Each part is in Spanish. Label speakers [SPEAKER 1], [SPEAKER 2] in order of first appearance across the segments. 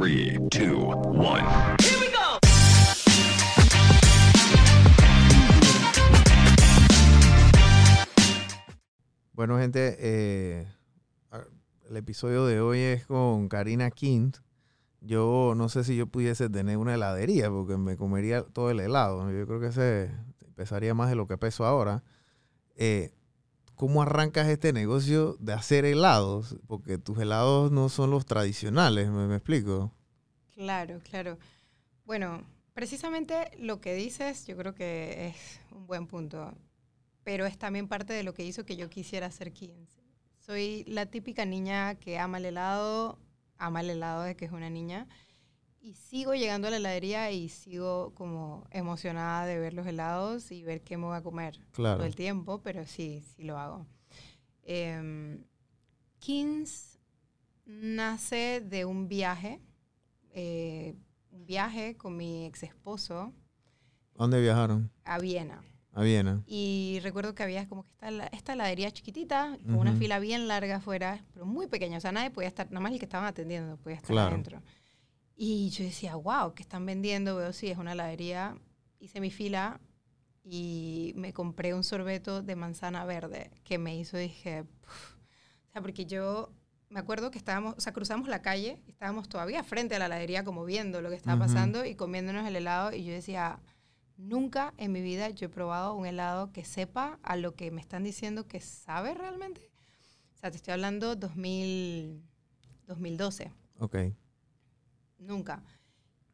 [SPEAKER 1] 3, 2, 1.
[SPEAKER 2] Bueno, gente, eh, el episodio de hoy es con Karina Quint. Yo no sé si yo pudiese tener una heladería porque me comería todo el helado. Yo creo que se pesaría más de lo que peso ahora. Eh, ¿Cómo arrancas este negocio de hacer helados? Porque tus helados no son los tradicionales, ¿me, me explico?
[SPEAKER 3] Claro, claro. Bueno, precisamente lo que dices yo creo que es un buen punto, pero es también parte de lo que hizo que yo quisiera ser 15. Soy la típica niña que ama el helado, ama el helado de que es una niña, y sigo llegando a la heladería y sigo como emocionada de ver los helados y ver qué me voy a comer
[SPEAKER 2] Claro.
[SPEAKER 3] todo el tiempo, pero sí, sí lo hago. Em, Kings nace de un viaje, eh, un viaje con mi ex esposo
[SPEAKER 2] ¿A ¿Dónde viajaron?
[SPEAKER 3] a Viena.
[SPEAKER 2] A Viena.
[SPEAKER 3] Y recuerdo que había como que esta, esta heladería chiquitita, con una
[SPEAKER 2] Ujú.
[SPEAKER 3] fila bien larga afuera, pero muy pequeña. O sea, nadie podía estar, nada más el que estaban atendiendo podía estar
[SPEAKER 2] Claro.
[SPEAKER 3] adentro. Y yo decía, wow, ¿qué están vendiendo? Veo, sí, es una heladería. Hice mi fila y me compré un sorbeto de manzana verde que me hizo, dije, "Puf". o sea, porque yo me acuerdo que estábamos, o sea, cruzamos la calle, estábamos todavía frente a la heladería como viendo lo que estaba
[SPEAKER 2] Ujú.
[SPEAKER 3] pasando y comiéndonos el helado y yo decía, nunca en mi vida yo he probado un helado que sepa a lo que me están diciendo que sabe realmente. O sea, te estoy hablando 2000, 2012.
[SPEAKER 2] Ok.
[SPEAKER 3] Nunca.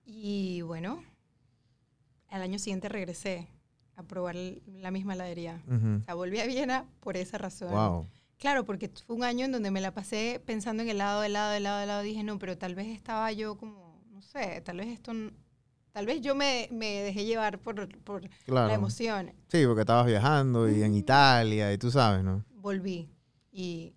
[SPEAKER 3] Y bueno, al año siguiente regresé a probar el- la misma heladería.
[SPEAKER 2] Ujú.
[SPEAKER 3] O sea, volví a Viena por esa razón.
[SPEAKER 2] Wow.
[SPEAKER 3] Claro, porque fue un año en donde me la pasé pensando en helado, helado, helado, helado. Dije, no, pero tal vez estaba yo como, no sé, tal vez esto, tal vez yo me, me dejé llevar por, por la
[SPEAKER 2] Claro.
[SPEAKER 3] emoción.
[SPEAKER 2] Sí, porque estabas viajando y en Italia y tú sabes, ¿no?
[SPEAKER 3] Volví y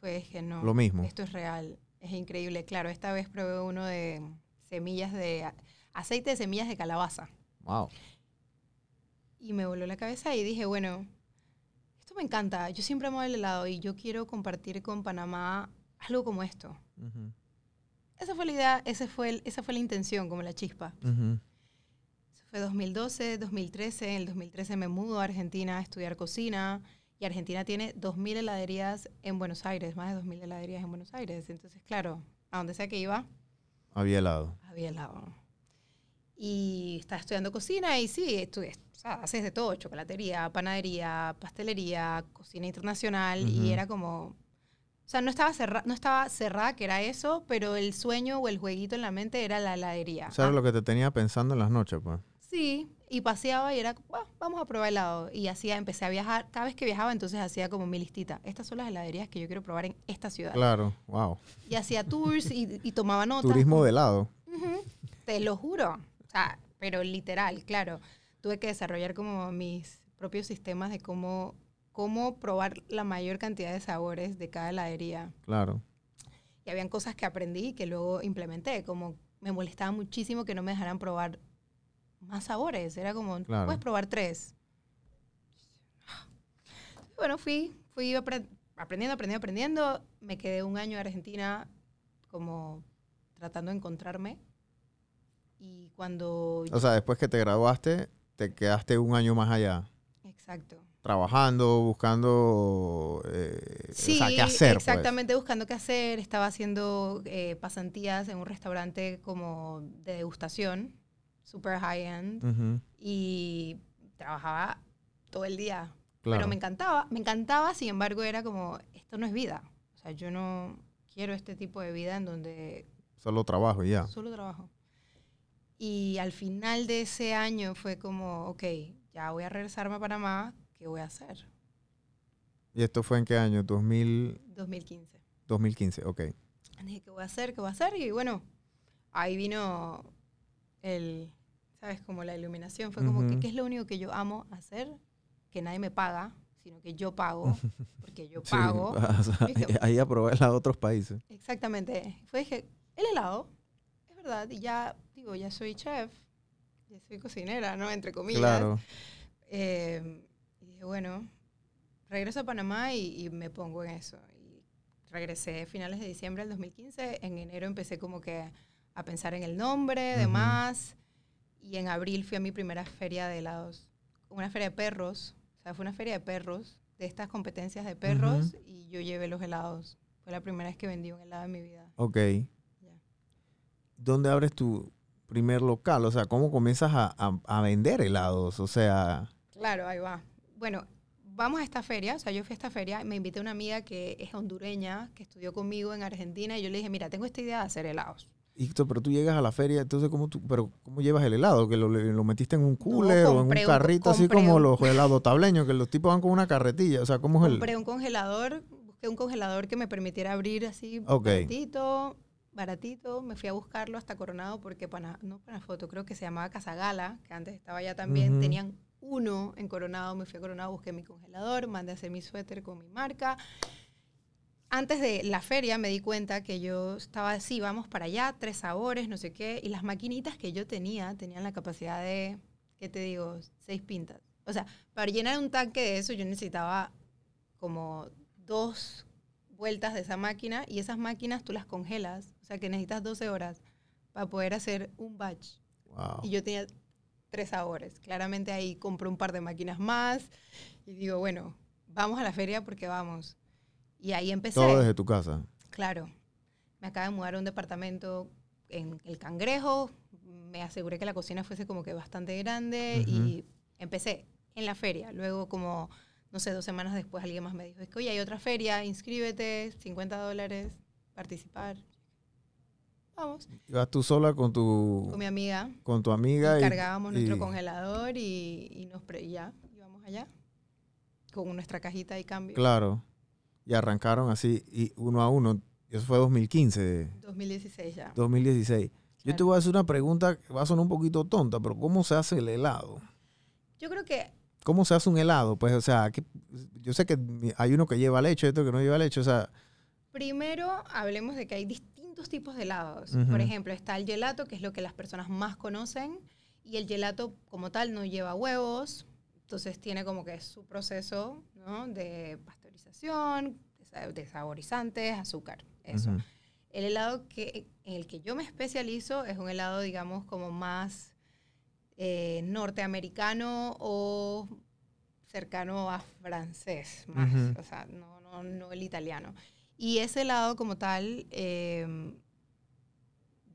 [SPEAKER 3] fue que no.
[SPEAKER 2] Lo mismo.
[SPEAKER 3] Esto es real, es increíble. Claro, esta vez probé uno de semillas de aceite de semillas de calabaza
[SPEAKER 2] Wow.
[SPEAKER 3] y me voló la cabeza y dije, bueno, esto me encanta. Yo siempre amo el helado y yo quiero compartir con Panamá algo como esto.
[SPEAKER 2] Ujú.
[SPEAKER 3] Esa fue la idea, ese fue el- esa fue la intención, como la chispa.
[SPEAKER 2] Ujú.
[SPEAKER 3] Eso fue 2012, 2013. En el 2013 me mudo a Argentina a estudiar cocina. Y Argentina tiene 2.000 heladerías en Buenos Aires, más de 2.000 heladerías en Buenos Aires. Entonces, claro, a donde sea que iba,
[SPEAKER 2] Había helado.
[SPEAKER 3] había helado. Y estaba estudiando cocina y sí, estudié, o sea, haces de todo, chocolatería, panadería, pastelería, cocina internacional.
[SPEAKER 2] Ujú.
[SPEAKER 3] Y era como, o sea, no estaba, cerra, no estaba cerrada que era eso, pero el sueño o el jueguito en la mente era la heladería.
[SPEAKER 2] Era
[SPEAKER 3] Ah,
[SPEAKER 2] lo que te tenía pensando en las noches, pues.
[SPEAKER 3] Sí, y paseaba y era, "Bueno, vamos a probar helado. Y hacía, empecé a viajar. Cada vez que viajaba, entonces hacía como mi listita. Estas son las heladerías que yo quiero probar en esta ciudad.
[SPEAKER 2] Claro, wow.
[SPEAKER 3] Y hacía tours y, y tomaba notas.
[SPEAKER 2] Turismo de helado.
[SPEAKER 3] Ujú, Te lo juro. O sea, pero literal, claro. Tuve que desarrollar como mis propios sistemas de cómo, cómo probar la mayor cantidad de sabores de cada heladería.
[SPEAKER 2] Claro.
[SPEAKER 3] Y habían cosas que aprendí y que luego implementé, como me molestaba muchísimo que no me dejaran probar más sabores. Era como,
[SPEAKER 2] Claro.
[SPEAKER 3] puedes probar tres. Bueno, fui, fui apre- aprendiendo, aprendiendo, aprendiendo. Me quedé un año en Argentina como tratando de encontrarme. Y cuando...
[SPEAKER 2] O sea, después que te graduaste, te quedaste un año más allá.
[SPEAKER 3] exacto.
[SPEAKER 2] Trabajando, buscando. eh,
[SPEAKER 3] Sí,
[SPEAKER 2] o sea, qué hacer. pues.
[SPEAKER 3] exactamente, buscando qué hacer. Estaba haciendo eh, pasantías en un restaurante como de degustación, super high-end. Y trabajaba todo el día.
[SPEAKER 2] Claro.
[SPEAKER 3] Pero me encantaba, me encantaba, sin embargo, era como, esto no es vida. O sea, yo no quiero este tipo de vida en donde
[SPEAKER 2] Solo trabajo y ya.
[SPEAKER 3] solo trabajo. Y al final de ese año fue como, ok, ya voy a regresarme a Panamá, ¿qué voy a hacer?
[SPEAKER 2] ¿Y esto fue en qué año? 2000,
[SPEAKER 3] 2015.
[SPEAKER 2] 2015, ok.
[SPEAKER 3] Dije, ¿qué voy a hacer? ¿Qué voy a hacer? Y bueno, ahí vino el, ¿sabes? Como la iluminación. Fue como, que. ¿qué es lo único que yo amo hacer? Que nadie me paga, sino que yo pago, porque yo
[SPEAKER 2] Sí,
[SPEAKER 3] pago.
[SPEAKER 2] o sea,
[SPEAKER 3] Dije-
[SPEAKER 2] ahí aprobé a otros países.
[SPEAKER 3] Exactamente. Fue, dije, el helado, es verdad, y ya, digo, ya soy chef, ya soy cocinera, ¿no? Entre comillas.
[SPEAKER 2] Claro.
[SPEAKER 3] Eh, y dije, bueno, regreso a Panamá y, y me pongo en eso. Y regresé a finales de diciembre del 2015. En enero empecé como que a pensar en el nombre, demás. Y en abril fui a mi primera feria de helados, una feria de perros, o sea, fue una feria de perros, de estas competencias de perros, y yo llevé los helados. Fue la primera vez que vendí un helado en mi vida.
[SPEAKER 2] Ok.
[SPEAKER 3] Ya.
[SPEAKER 2] ¿Dónde abres tu primer local? O sea, ¿cómo comienzas a, a- a vender helados? O sea,
[SPEAKER 3] Claro, ahí va. Bueno, vamos a esta feria, o sea, yo fui a esta feria, me invité a una amiga que es hondureña, que estudió conmigo en Argentina, y yo le dije, mira, tengo esta idea de hacer helados.
[SPEAKER 2] Y tú- pero tú llegas a la feria, entonces, ¿cómo, tú, pero ¿cómo llevas el helado? ¿Que lo, lo metiste en un cooler o en un
[SPEAKER 3] compré un-
[SPEAKER 2] carrito, así como
[SPEAKER 3] un-
[SPEAKER 2] los helados tableños, que los tipos van con una carretilla? O sea, ¿cómo es el...?
[SPEAKER 3] Compré un congelador, busqué un congelador que me permitiera abrir así
[SPEAKER 2] Ok.
[SPEAKER 3] baratito, baratito. Me fui a buscarlo hasta Coronado porque para, no para foto, creo que se llamaba Casagala, que antes estaba allá también.
[SPEAKER 2] Ujú.
[SPEAKER 3] Tenían uno en Coronado, me fui a Coronado, busqué mi congelador, mandé a hacer mi suéter con mi marca. Antes de la feria me di cuenta que yo estaba así, vamos para allá, tres sabores, no sé qué, y las maquinitas que yo tenía tenían la capacidad de, ¿qué te digo? Seis pintas. O sea, para llenar un tanque de eso yo necesitaba como dos vueltas de esa máquina y esas máquinas tú las congelas, o sea que necesitas 12 horas para poder hacer un batch.
[SPEAKER 2] Wow.
[SPEAKER 3] Y yo tenía tres sabores. Claramente ahí compré un par de máquinas más y digo, bueno, vamos a la feria porque vamos. Y ahí empecé.
[SPEAKER 2] Todo desde tu casa.
[SPEAKER 3] Claro. Me acabo de mudar a un departamento en El Cangrejo. Me aseguré que la cocina fuese como que bastante grande y empecé en la feria. Luego como, no sé, dos semanas después alguien más me dijo, es que oye, hay otra feria, inscríbete, 50 dólares, participar. Vamos.
[SPEAKER 2] Ibas tú sola con tu,
[SPEAKER 3] Con mi amiga.
[SPEAKER 2] con tu amiga.
[SPEAKER 3] Y
[SPEAKER 2] y-
[SPEAKER 3] cargábamos nuestro
[SPEAKER 2] y-
[SPEAKER 3] congelador y, y nos pre- ya íbamos allá con nuestra cajita y cambio.
[SPEAKER 2] Claro. Y arrancaron así, y uno a uno. Eso fue 2015,
[SPEAKER 3] 2016 ya.
[SPEAKER 2] 2016. Yo te
[SPEAKER 3] Claro.
[SPEAKER 2] voy a hacer una pregunta que va a sonar un poquito tonta, pero ¿cómo se hace el helado?
[SPEAKER 3] Yo creo que
[SPEAKER 2] ¿Cómo se hace un helado? Pues, o sea, ¿qué- yo sé que hay uno que lleva leche, otro que no lleva leche. O sea,
[SPEAKER 3] primero hablemos de que hay distintos tipos de helados.
[SPEAKER 2] Ujú.
[SPEAKER 3] Por ejemplo, está el gelato, que es lo que las personas más conocen, y el gelato como tal no lleva huevos, entonces tiene como que su proceso ¿no? de pasteurización, desa- de saborizantes, azúcar, eso.
[SPEAKER 2] ujú.
[SPEAKER 3] El helado que, en el que yo me especializo es un helado, digamos, como más eh, norteamericano o cercano a francés, más,
[SPEAKER 2] Ujú.
[SPEAKER 3] o sea, no, no, no el italiano. Y ese helado como tal, eh,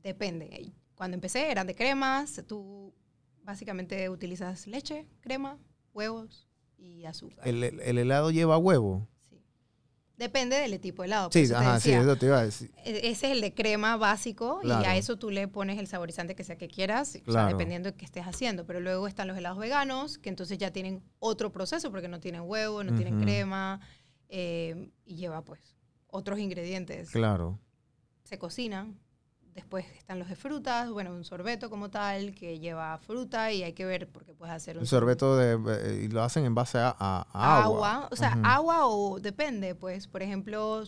[SPEAKER 3] depende. Cuando empecé eran de cremas, tú básicamente utilizas leche, crema, huevos y azúcar.
[SPEAKER 2] el, el- el helado lleva huevo.
[SPEAKER 3] Sí. Depende del tipo de helado.
[SPEAKER 2] Sí, ajá, sí, eso te iba a decir.
[SPEAKER 3] E- Ese es el de crema básico y a eso tú le pones el saborizante que sea que quieras, o sea,
[SPEAKER 2] Claro.
[SPEAKER 3] dependiendo de qué estés haciendo. Pero luego están los helados veganos, que entonces ya tienen otro proceso porque no tienen huevo, no tienen crema eh, y lleva pues otros ingredientes.
[SPEAKER 2] Claro.
[SPEAKER 3] Se cocinan. Después están los de frutas, bueno, un sorbeto como tal que lleva fruta y hay que ver porque puedes hacer un
[SPEAKER 2] El sorbeto de, eh, y lo hacen en base a, a- a agua.
[SPEAKER 3] O sea, agua o depende, pues, por ejemplo,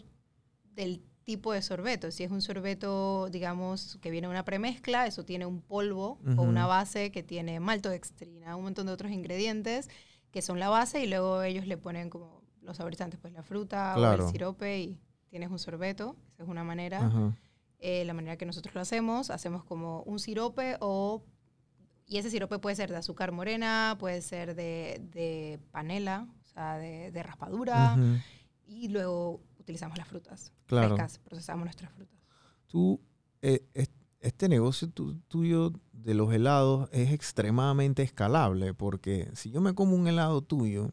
[SPEAKER 3] del tipo de sorbeto. Si es un sorbeto, digamos, que viene una premezcla, eso tiene un polvo o una base que tiene maltodextrina, un montón de otros ingredientes que son la base y luego ellos le ponen como los saborizantes, pues la fruta o el sirope y tienes un sorbeto. Esa es una manera.
[SPEAKER 2] Ajá.
[SPEAKER 3] Eh, la manera que nosotros lo hacemos, hacemos como un sirope o... Y ese sirope puede ser de azúcar morena, puede ser de, de panela, o sea, de, de raspadura. Y luego utilizamos las frutas
[SPEAKER 2] Claro.
[SPEAKER 3] frescas, procesamos nuestras frutas.
[SPEAKER 2] Tú, eh, es- este negocio tu- tuyo de los helados es extremadamente escalable porque si yo me como un helado tuyo,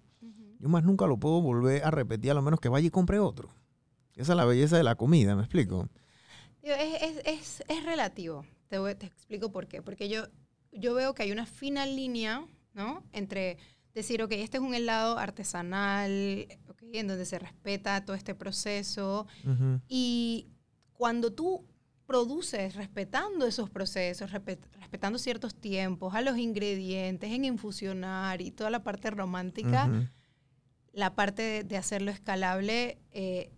[SPEAKER 2] yo más nunca lo puedo volver a repetir a lo menos que vaya y compre otro. Esa es la belleza de la comida, ¿me explico?
[SPEAKER 3] Es, es, es, es relativo. Te, voy- te explico por qué. Porque yo, yo veo que hay una fina línea, ¿no? Entre decir, ok, este es un helado artesanal, ok, en donde se respeta todo este proceso.
[SPEAKER 2] Ujú.
[SPEAKER 3] Y cuando tú produces respetando esos procesos, respe- respetando ciertos tiempos, a los ingredientes, en infusionar y toda la parte romántica,
[SPEAKER 2] Ujú.
[SPEAKER 3] la parte de, de hacerlo escalable, eh,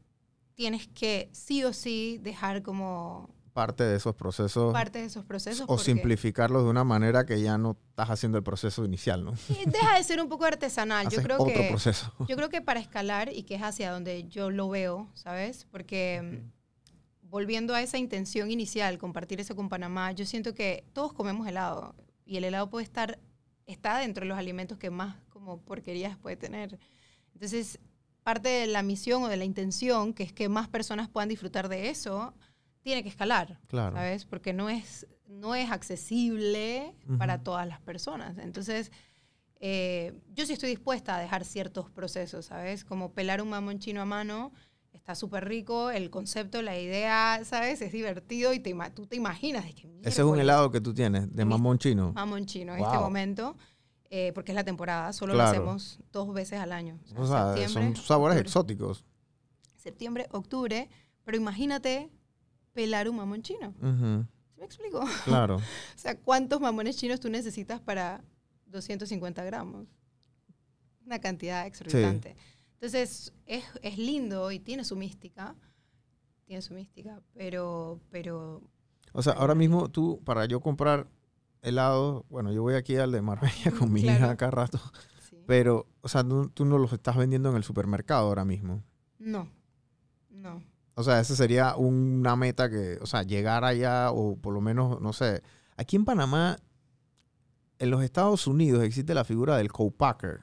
[SPEAKER 3] tienes que sí o sí dejar como
[SPEAKER 2] Parte de esos procesos
[SPEAKER 3] parte de esos procesos.
[SPEAKER 2] o simplificarlos de una manera que ya no estás haciendo el proceso inicial, ¿no?
[SPEAKER 3] Deja de ser un poco artesanal. Yo creo
[SPEAKER 2] otro
[SPEAKER 3] que
[SPEAKER 2] proceso.
[SPEAKER 3] yo creo que para escalar y que es hacia donde yo lo veo, ¿sabes? Porque volviendo a esa intención inicial, compartir eso con Panamá, yo siento que todos comemos helado y el helado puede estar, está dentro de los alimentos que más como porquerías puede tener. Entonces, parte de la misión o de la intención, que es que más personas puedan disfrutar de eso, tiene que escalar,
[SPEAKER 2] Claro.
[SPEAKER 3] ¿sabes? Porque no es, no es accesible para todas las personas. Entonces, eh, yo sí estoy dispuesta a dejar ciertos procesos, ¿sabes? Como pelar un mamón chino a mano, está súper rico, el concepto, la idea, ¿sabes? Es divertido y te, tú te imaginas de que
[SPEAKER 2] Ese es un helado que tú tienes, de mamón chino.
[SPEAKER 3] mamón chino en este momento, eh, porque es la temporada, solo
[SPEAKER 2] Claro.
[SPEAKER 3] lo hacemos dos veces al año. O sea,
[SPEAKER 2] son sabores
[SPEAKER 3] octubre.
[SPEAKER 2] exóticos.
[SPEAKER 3] Septiembre, octubre, pero imagínate pelar un mamón chino.
[SPEAKER 2] Ujú,
[SPEAKER 3] ¿Sí me explico?
[SPEAKER 2] Claro.
[SPEAKER 3] O sea, ¿cuántos mamones chinos tú necesitas para 250 gramos? Una cantidad exorbitante. Entonces, es, es lindo y tiene su mística. Tiene su mística, pero, pero
[SPEAKER 2] O sea, ahora mismo tú, para yo comprar helado, bueno, yo voy aquí al de Marbella con mi
[SPEAKER 3] Claro.
[SPEAKER 2] hija cada rato,
[SPEAKER 3] sí.
[SPEAKER 2] pero, o sea, tú, tú no los estás vendiendo en el supermercado ahora mismo.
[SPEAKER 3] no, no.
[SPEAKER 2] O sea, esa sería una meta que, o sea, llegar allá o por lo menos, no sé. Aquí en Panamá, en los Estados Unidos existe la figura del co-packer.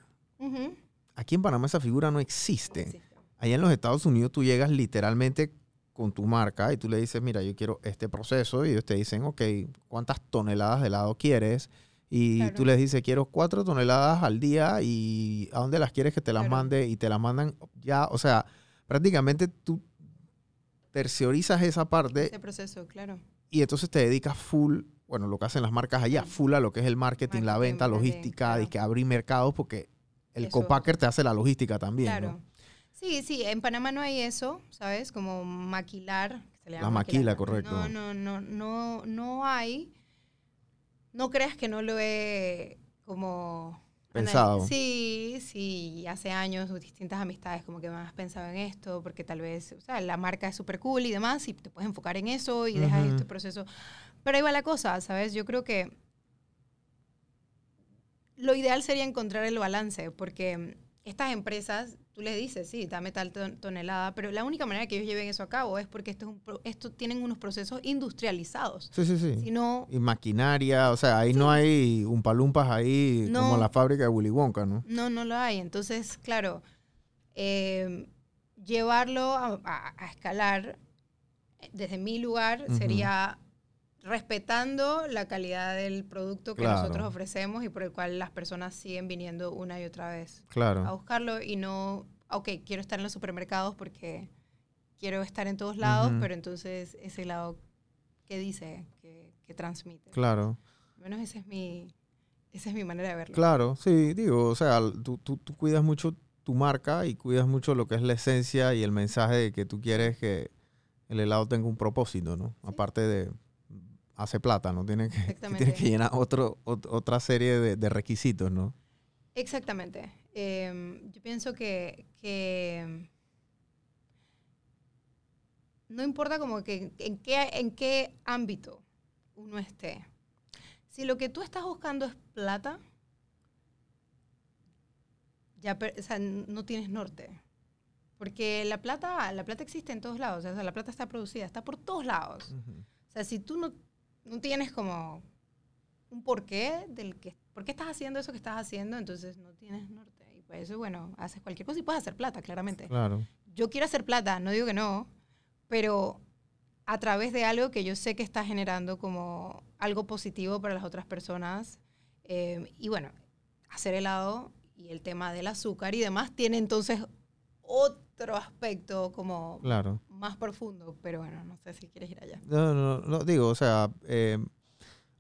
[SPEAKER 2] Aquí en Panamá esa figura no existe.
[SPEAKER 3] No existe.
[SPEAKER 2] Allá en los Estados Unidos tú llegas literalmente con tu marca y tú le dices, mira, yo quiero este proceso y ellos te dicen, ok, ¿cuántas toneladas de helado quieres? Y
[SPEAKER 3] Claro.
[SPEAKER 2] tú les dices, quiero cuatro toneladas al día y ¿a dónde las quieres que te las
[SPEAKER 3] Claro.
[SPEAKER 2] mande? Y te las mandan ya, o sea, prácticamente tú terciorizas esa parte
[SPEAKER 3] Este proceso, claro.
[SPEAKER 2] y entonces te dedicas full, bueno, lo que hacen las marcas allá, full a lo que es el marketing, la venta, logística,
[SPEAKER 3] claro.
[SPEAKER 2] y que abrir mercados porque el
[SPEAKER 3] Eso.
[SPEAKER 2] copacker te hace la logística también,
[SPEAKER 3] Claro.
[SPEAKER 2] ¿no?
[SPEAKER 3] Sí, sí, en Panamá no hay eso, ¿sabes? Como maquilar. se le
[SPEAKER 2] La
[SPEAKER 3] llama
[SPEAKER 2] maquila,
[SPEAKER 3] maquilar.
[SPEAKER 2] correcto.
[SPEAKER 3] No, no, no, no, no hay. No creas que no lo he como...
[SPEAKER 2] Pensado.
[SPEAKER 3] Sí, sí, hace años distintas amistades como que me has pensado en esto, porque tal vez, o sea, la marca es súper cool y demás, y te puedes enfocar en eso y dejas este proceso. Pero ahí va la cosa, ¿sabes? Yo creo que lo ideal sería encontrar el balance, porque estas empresas, tú les dices, sí, dame tal ton- tonelada, pero la única manera que ellos lleven eso a cabo es porque esto, es un pro- esto tienen unos procesos industrializados.
[SPEAKER 2] Sí, sí, sí.
[SPEAKER 3] Si no,
[SPEAKER 2] Y maquinaria, o sea, ahí no hay un palumpas ahí
[SPEAKER 3] No.
[SPEAKER 2] como la fábrica de Willy Wonka, ¿no?
[SPEAKER 3] no, no lo hay. Entonces, claro, eh, llevarlo a, a- a escalar desde mi lugar sería respetando la calidad del producto que
[SPEAKER 2] Claro.
[SPEAKER 3] nosotros ofrecemos y por el cual las personas siguen viniendo una y otra vez a
[SPEAKER 2] Claro.
[SPEAKER 3] buscarlo y no, ok, quiero estar en los supermercados porque quiero estar en todos lados,
[SPEAKER 2] Ujú.
[SPEAKER 3] pero entonces ese lado que dice, que, que transmite.
[SPEAKER 2] Claro.
[SPEAKER 3] Al menos esa es mi, esa es mi manera de verlo.
[SPEAKER 2] Claro, sí, digo, o sea, tú, tú, tú cuidas mucho tu marca y cuidas mucho lo que es la esencia y el mensaje de que tú quieres que el helado tenga un propósito, ¿no?
[SPEAKER 3] Sí.
[SPEAKER 2] Aparte de hace plata, ¿no? Tiene que, tiene que llenar otro, otra serie de, de requisitos, ¿no?
[SPEAKER 3] Exactamente. Em, yo pienso que, que no importa como que en qué, en qué ámbito uno esté. Si lo que tú estás buscando es plata, ya o sea, no tienes norte. Porque la plata, la plata existe en todos lados. O sea, la plata está producida, está por todos lados. O sea, si tú no, no tienes como un porqué del que, por qué estás haciendo eso que estás haendo, entonces no tienes norte. Y por eso, bueno, haces cualquier cosa y puedes hacer plata, claramente.
[SPEAKER 2] Claro.
[SPEAKER 3] Yo quiero hacer plata, no digo que no, pero a través de algo que yo sé que está generando como algo positivo para las otras personas. Eh, y bueno, hacer helado y el tema del azúcar y demás tiene entonces otro aspecto como
[SPEAKER 2] Claro.
[SPEAKER 3] más profundo, pero bueno, no sé si quieres ir allá.
[SPEAKER 2] No, no, no, digo, o sea, eh,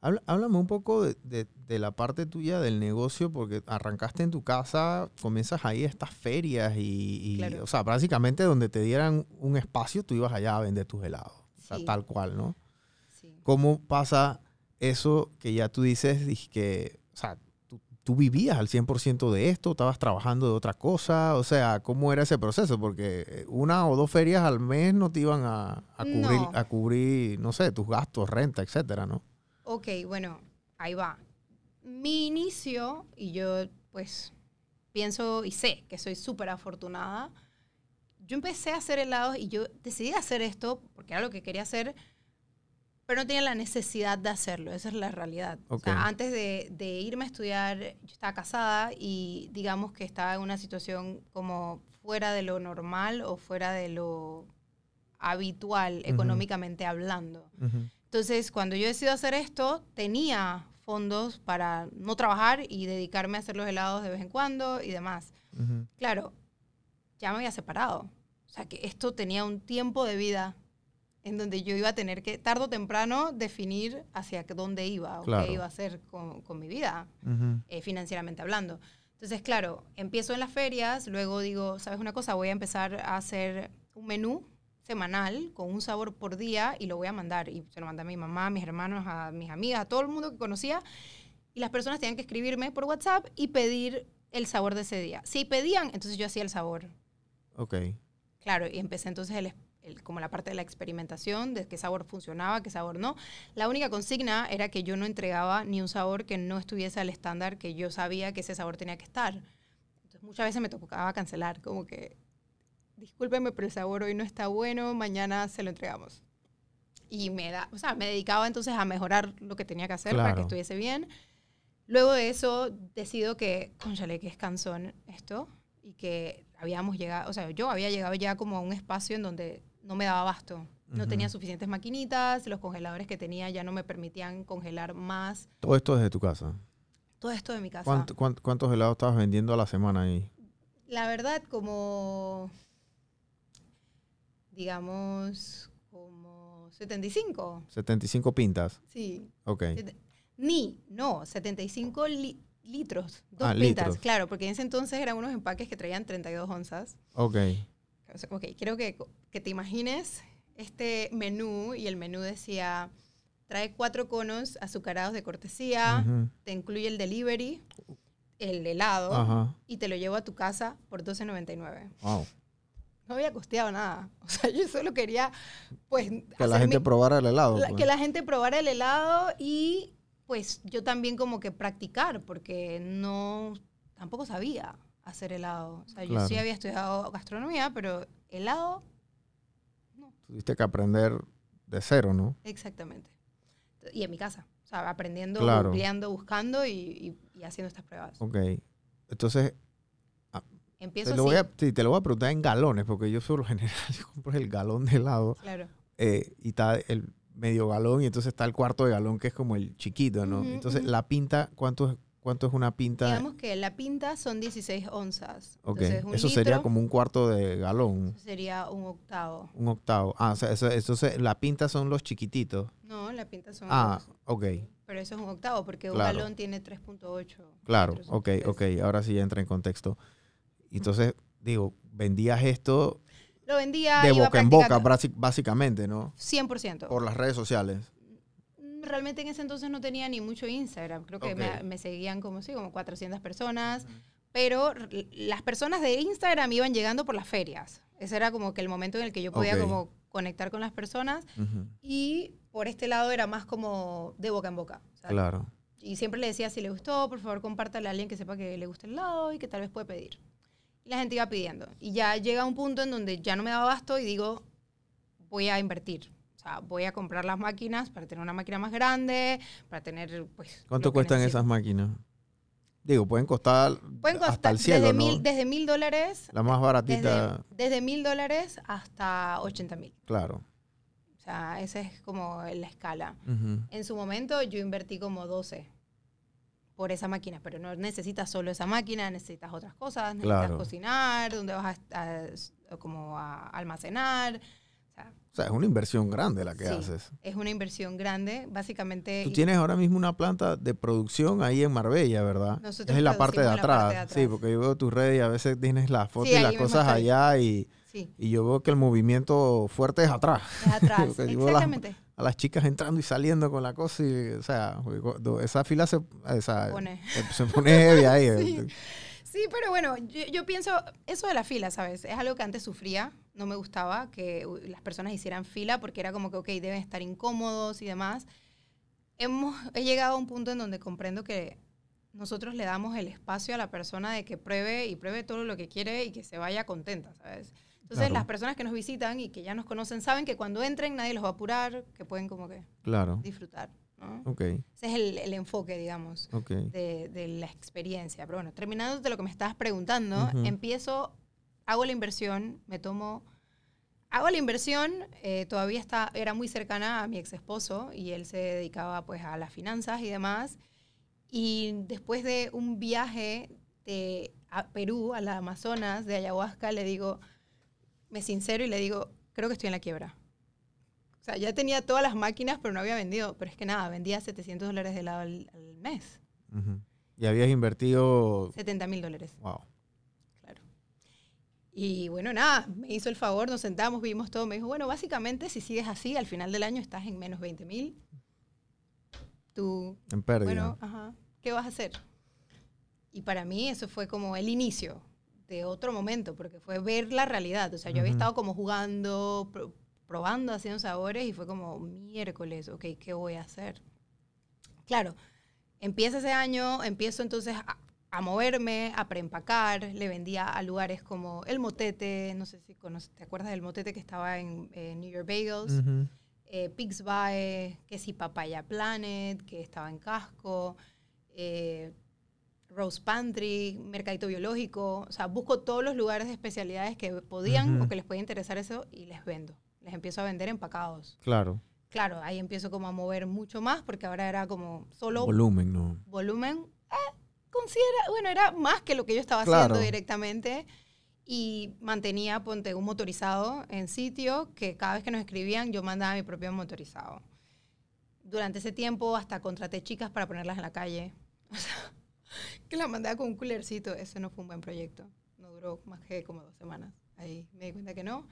[SPEAKER 2] háblame un poco de, de- de la parte tuya del negocio, porque arrancaste en tu casa, comienzas ahí estas ferias y, y,
[SPEAKER 3] Claro.
[SPEAKER 2] o sea, básicamente donde te dieran un espacio, tú ibas allá a vender tus helados, o sea,
[SPEAKER 3] Sí.
[SPEAKER 2] tal cual, ¿no?
[SPEAKER 3] Sí.
[SPEAKER 2] ¿Cómo pasa eso que ya tú dices que, o sea, tú, vivías al 100% de esto, estabas trabajando de otra cosa, o sea, ¿cómo era ese proceso? Porque eh, una o dos ferias al mes no te iban a, a cubrir,
[SPEAKER 3] No.
[SPEAKER 2] a cubrir, no sé, tus gastos, renta, etcétera, ¿no?
[SPEAKER 3] Ok, bueno, ahí va. Mi inicio, y yo pues pienso y sé que soy súper afortunada, yo empecé a hacer helados y yo decidí hacer esto porque era lo que quería hacer, pero no tenía la necesidad de hacerlo, esa es la realidad. O sea,
[SPEAKER 2] Ok.
[SPEAKER 3] antes de, de irme a estudiar, yo estaba casada y digamos que estaba en una situación como fuera de lo normal o fuera de lo habitual económicamente hablando. Entonces, cuando yo decidí hacer esto, tenía fondos para no trabajar y dedicarme a hacer los helados de vez en cuando y demás. Claro, ya me había separado. O sea, que esto tenía un tiempo de vida en donde yo iba a tener que, tarde o temprano, definir hacia dónde iba o
[SPEAKER 2] Claro.
[SPEAKER 3] qué iba a hacer con, con mi vida,
[SPEAKER 2] Ujú.
[SPEAKER 3] eh, financieramente hablando. Entonces, claro, empiezo en las ferias, luego digo, ¿sabes una cosa? Voy a empezar a hacer un menú semanal con un sabor por día y lo voy a mandar. Y se lo mandé a mi mamá, a mis hermanos, a mis amigas, a todo el mundo que conocía. Y las personas tenían que escribirme por WhatsApp y pedir el sabor de ese día. Si pedían, entonces yo hacía el sabor.
[SPEAKER 2] Ok.
[SPEAKER 3] Claro, y empecé entonces el, el- como la parte de la experimentación, de qué sabor funcionaba, qué sabor no. La única consigna era que yo no entregaba ni un sabor que no estuviese al estándar que yo sabía que ese sabor tenía que estar. Entonces muchas veces me tocaba cancelar, como que, discúlpeme, pero el sabor hoy no está bueno, mañana se lo entregamos. Y me, da, o sea, me dedicaba entonces a mejorar lo que tenía que hacer para que
[SPEAKER 2] Claro.
[SPEAKER 3] estuviese bien. Luego de eso, decido que, conchale, que es cansón esto y que habíamos llegado, o sea, yo había llegado ya como a un espacio en donde no me daba abasto. No tenía suficientes maquinitas, los congeladores que tenía ya no me permitían congelar más.
[SPEAKER 2] Todo esto desde tu casa.
[SPEAKER 3] Todo esto de mi casa.
[SPEAKER 2] ¿Cuánto- cuánto- ¿Cuántos helados estabas vendiendo a la semana ahí?
[SPEAKER 3] La verdad, como, digamos, como 75.
[SPEAKER 2] 75 pintas.
[SPEAKER 3] Sí.
[SPEAKER 2] Ok.
[SPEAKER 3] Ni, no, 75 li- litros. Dos
[SPEAKER 2] Ah,
[SPEAKER 3] pintas,
[SPEAKER 2] litros.
[SPEAKER 3] claro, porque en ese entonces eran unos empaques que traían 32 onzas.
[SPEAKER 2] Ok.
[SPEAKER 3] Ok, quiero que, que te imagines este menú y el menú decía, trae cuatro conos azucarados de cortesía, te incluye el delivery, el helado y te lo llevo a tu casa por 12.99.
[SPEAKER 2] Wow.
[SPEAKER 3] No había costeado nada. O sea, yo solo quería, pues,
[SPEAKER 2] Que la gente
[SPEAKER 3] mi-
[SPEAKER 2] probara el helado.
[SPEAKER 3] la-
[SPEAKER 2] pues.
[SPEAKER 3] que la gente probara el helado y pues yo también como que practicar, porque no, tampoco sabía hacer helado. O sea, yo sí había estudiado gastronomía, pero helado,
[SPEAKER 2] Tuviste que aprender de cero, ¿no?
[SPEAKER 3] exactamente. Y en mi casa, o sea, aprendiendo,
[SPEAKER 2] Claro.
[SPEAKER 3] buscando y, y- y haciendo estas pruebas.
[SPEAKER 2] Ok. Entonces,
[SPEAKER 3] Empiezo
[SPEAKER 2] te lo,
[SPEAKER 3] así,
[SPEAKER 2] voy a, sí, te lo voy a preguntar en galones, porque yo por lo general yo compro el galón de helado
[SPEAKER 3] claro.
[SPEAKER 2] eh, y está el medio galón y entonces está el cuarto de galón que es como el chiquito, ¿no? Entonces, la pinta, ¿cuánto es, cuánto es una pinta?
[SPEAKER 3] Digamos que la pinta son 16 onzas.
[SPEAKER 2] ok.
[SPEAKER 3] Entonces, un
[SPEAKER 2] Eso sería como un cuarto de galón,
[SPEAKER 3] sería un octavo.
[SPEAKER 2] un octavo. Ah, o sea, eso, entonces la pinta son los chiquititos.
[SPEAKER 3] No, la pinta son
[SPEAKER 2] Ah,
[SPEAKER 3] dos.
[SPEAKER 2] ok.
[SPEAKER 3] Pero eso es un octavo, porque un galón tiene 3.8.
[SPEAKER 2] Claro,
[SPEAKER 3] litros,
[SPEAKER 2] ok, ok. Ahora sí ya entra en contexto. Entonces, digo, vendías esto
[SPEAKER 3] Lo vendía
[SPEAKER 2] de boca en boca, básicamente, ¿no?
[SPEAKER 3] 100%.
[SPEAKER 2] Por las redes sociales.
[SPEAKER 3] Realmente en ese entonces no tenía ni mucho Instagram. Creo que me, me seguían como, sí, como 400 personas. Pero las personas de Instagram iban llegando por las ferias. Ese era como que el momento en el que yo podía como conectar con las personas. Y por este lado era más como de boca en boca.
[SPEAKER 2] Claro.
[SPEAKER 3] Y siempre le decía, si le gustó, por favor, compártale a alguien que sepa que le gusta el helado y que tal vez puede pedir. Y la gente iba pidiendo. Y ya llega un punto en donde ya no me daba abasto y digo, voy a invertir. O sea, voy a comprar las máquinas para tener una máquina más grande, para tener, pues...
[SPEAKER 2] ¿Cuánto cuestan
[SPEAKER 3] necesito.
[SPEAKER 2] esas máquinas? Digo, pueden costar
[SPEAKER 3] Pueden
[SPEAKER 2] hasta
[SPEAKER 3] costar
[SPEAKER 2] el cielo,
[SPEAKER 3] desde,
[SPEAKER 2] ¿no?
[SPEAKER 3] mil, desde mil dólares,
[SPEAKER 2] La más baratita,
[SPEAKER 3] desde, mil dólares hasta 80 mil.
[SPEAKER 2] claro.
[SPEAKER 3] O sea, esa es como la escala.
[SPEAKER 2] Ujú,
[SPEAKER 3] En su momento yo invertí como 12 por esa máquina, pero no necesitas solo esa máquina, necesitas otras cosas, necesitas
[SPEAKER 2] Claro.
[SPEAKER 3] cocinar, donde vas a, a- como a almacenar. O sea,
[SPEAKER 2] es una inversión grande la que
[SPEAKER 3] Sí.
[SPEAKER 2] haces.
[SPEAKER 3] es una inversión grande, básicamente.
[SPEAKER 2] Tú tienes ahora mismo una planta de producción ahí en Marbella, ¿verdad?
[SPEAKER 3] Nosotros
[SPEAKER 2] es en la parte de,
[SPEAKER 3] en la
[SPEAKER 2] atrás.
[SPEAKER 3] parte de
[SPEAKER 2] Sí,
[SPEAKER 3] atrás.
[SPEAKER 2] porque yo veo tus redes y a veces tienes las fotos
[SPEAKER 3] Sí,
[SPEAKER 2] y las cosas allá y,
[SPEAKER 3] Sí,
[SPEAKER 2] y yo veo que el movimiento fuerte es atrás.
[SPEAKER 3] es atrás.
[SPEAKER 2] Las-
[SPEAKER 3] Exactamente.
[SPEAKER 2] a las chicas entrando y saliendo con la cosa y, o sea, esa fila se, esa-
[SPEAKER 3] Pone.
[SPEAKER 2] se, pone heavy ahí.
[SPEAKER 3] Sí. Sí, pero bueno, yo, yo pienso, eso de la fila, ¿sabes? Es algo que antes sufría, no me gustaba que uh, las personas hicieran fila porque era como que, ok, deben estar incómodos y demás. Hemos, he llegado a un punto en donde comprendo que nosotros le damos el espacio a la persona de que pruebe y pruebe todo lo que quiere y que se vaya contenta, ¿sabes? Entonces
[SPEAKER 2] Claro.
[SPEAKER 3] las personas que nos visitan y que ya nos conocen saben que cuando entren nadie los va a apurar, que pueden como que
[SPEAKER 2] Claro.
[SPEAKER 3] disfrutar. ¿no?
[SPEAKER 2] Ok,
[SPEAKER 3] Ese es el, el enfoque, digamos,
[SPEAKER 2] ok.
[SPEAKER 3] de, de la experiencia. Pero bueno, terminando de lo que me estabas preguntando, empiezo, hago la inversión, me tomo... Hago la inversión, eh, todavía está, era muy cercana a mi ex esposo y él se dedicaba pues a las finanzas y demás. Y después de un viaje de a Perú, a la Amazonas, de ayahuasca, le digo, me sincero y le digo, creo que estoy en la quiebra. O sea, ya tenía todas las máquinas, pero no había vendido. Pero es que nada, vendía 700 dólares de helado al, al mes.
[SPEAKER 2] Ujú. Y habías invertido...
[SPEAKER 3] 70 mil dólares,
[SPEAKER 2] Wow.
[SPEAKER 3] Y bueno, nada, me hizo el favor, nos sentamos, vimos todo. Me dijo, bueno, básicamente si sigues así, al final del año estás en menos 20 mil. Tú
[SPEAKER 2] En pérdida.
[SPEAKER 3] Bueno, ajá, ¿qué vas a hacer? Y para mí eso fue como el inicio de otro momento, porque fue ver la realidad. O sea, yo había
[SPEAKER 2] Ujú.
[SPEAKER 3] estado como jugando, pro- probando, haciendo sabores y fue como miércoles, ok, ¿qué voy a hacer? Claro, empieza ese año, empiezo entonces a, a moverme, a preempacar, le vendía a lugares como El Motete, no sé si conoces, ¿te acuerdas del Motete que estaba en, eh, New York Bagels? Eh, Pigs By, que si Papaya Planet, que estaba en Casco, eh, Rose Pantry, Mercadito Biológico. O sea, busco todos los lugares de especialidades que podían
[SPEAKER 2] Ujú.
[SPEAKER 3] o que les podía interesar eso y les vendo. Les empiezo a vender empacados.
[SPEAKER 2] Claro.
[SPEAKER 3] Claro, ahí empiezo como a mover mucho más porque ahora era como solo
[SPEAKER 2] Volumen, ¿no?
[SPEAKER 3] volumen. eh, considera, bueno, era más que lo que yo estaba
[SPEAKER 2] Claro.
[SPEAKER 3] haciendo directamente y mantenía, ponte, un motorizado en sitio que cada vez que nos escribían yo mandaba mi propio motorizado. Durante ese tiempo hasta contraté chicas para ponerlas en la calle. O sea, que las mandaba con un culercito. Ese no fue un buen proyecto. No duró más que como dos semanas. Ahí me di cuenta que no.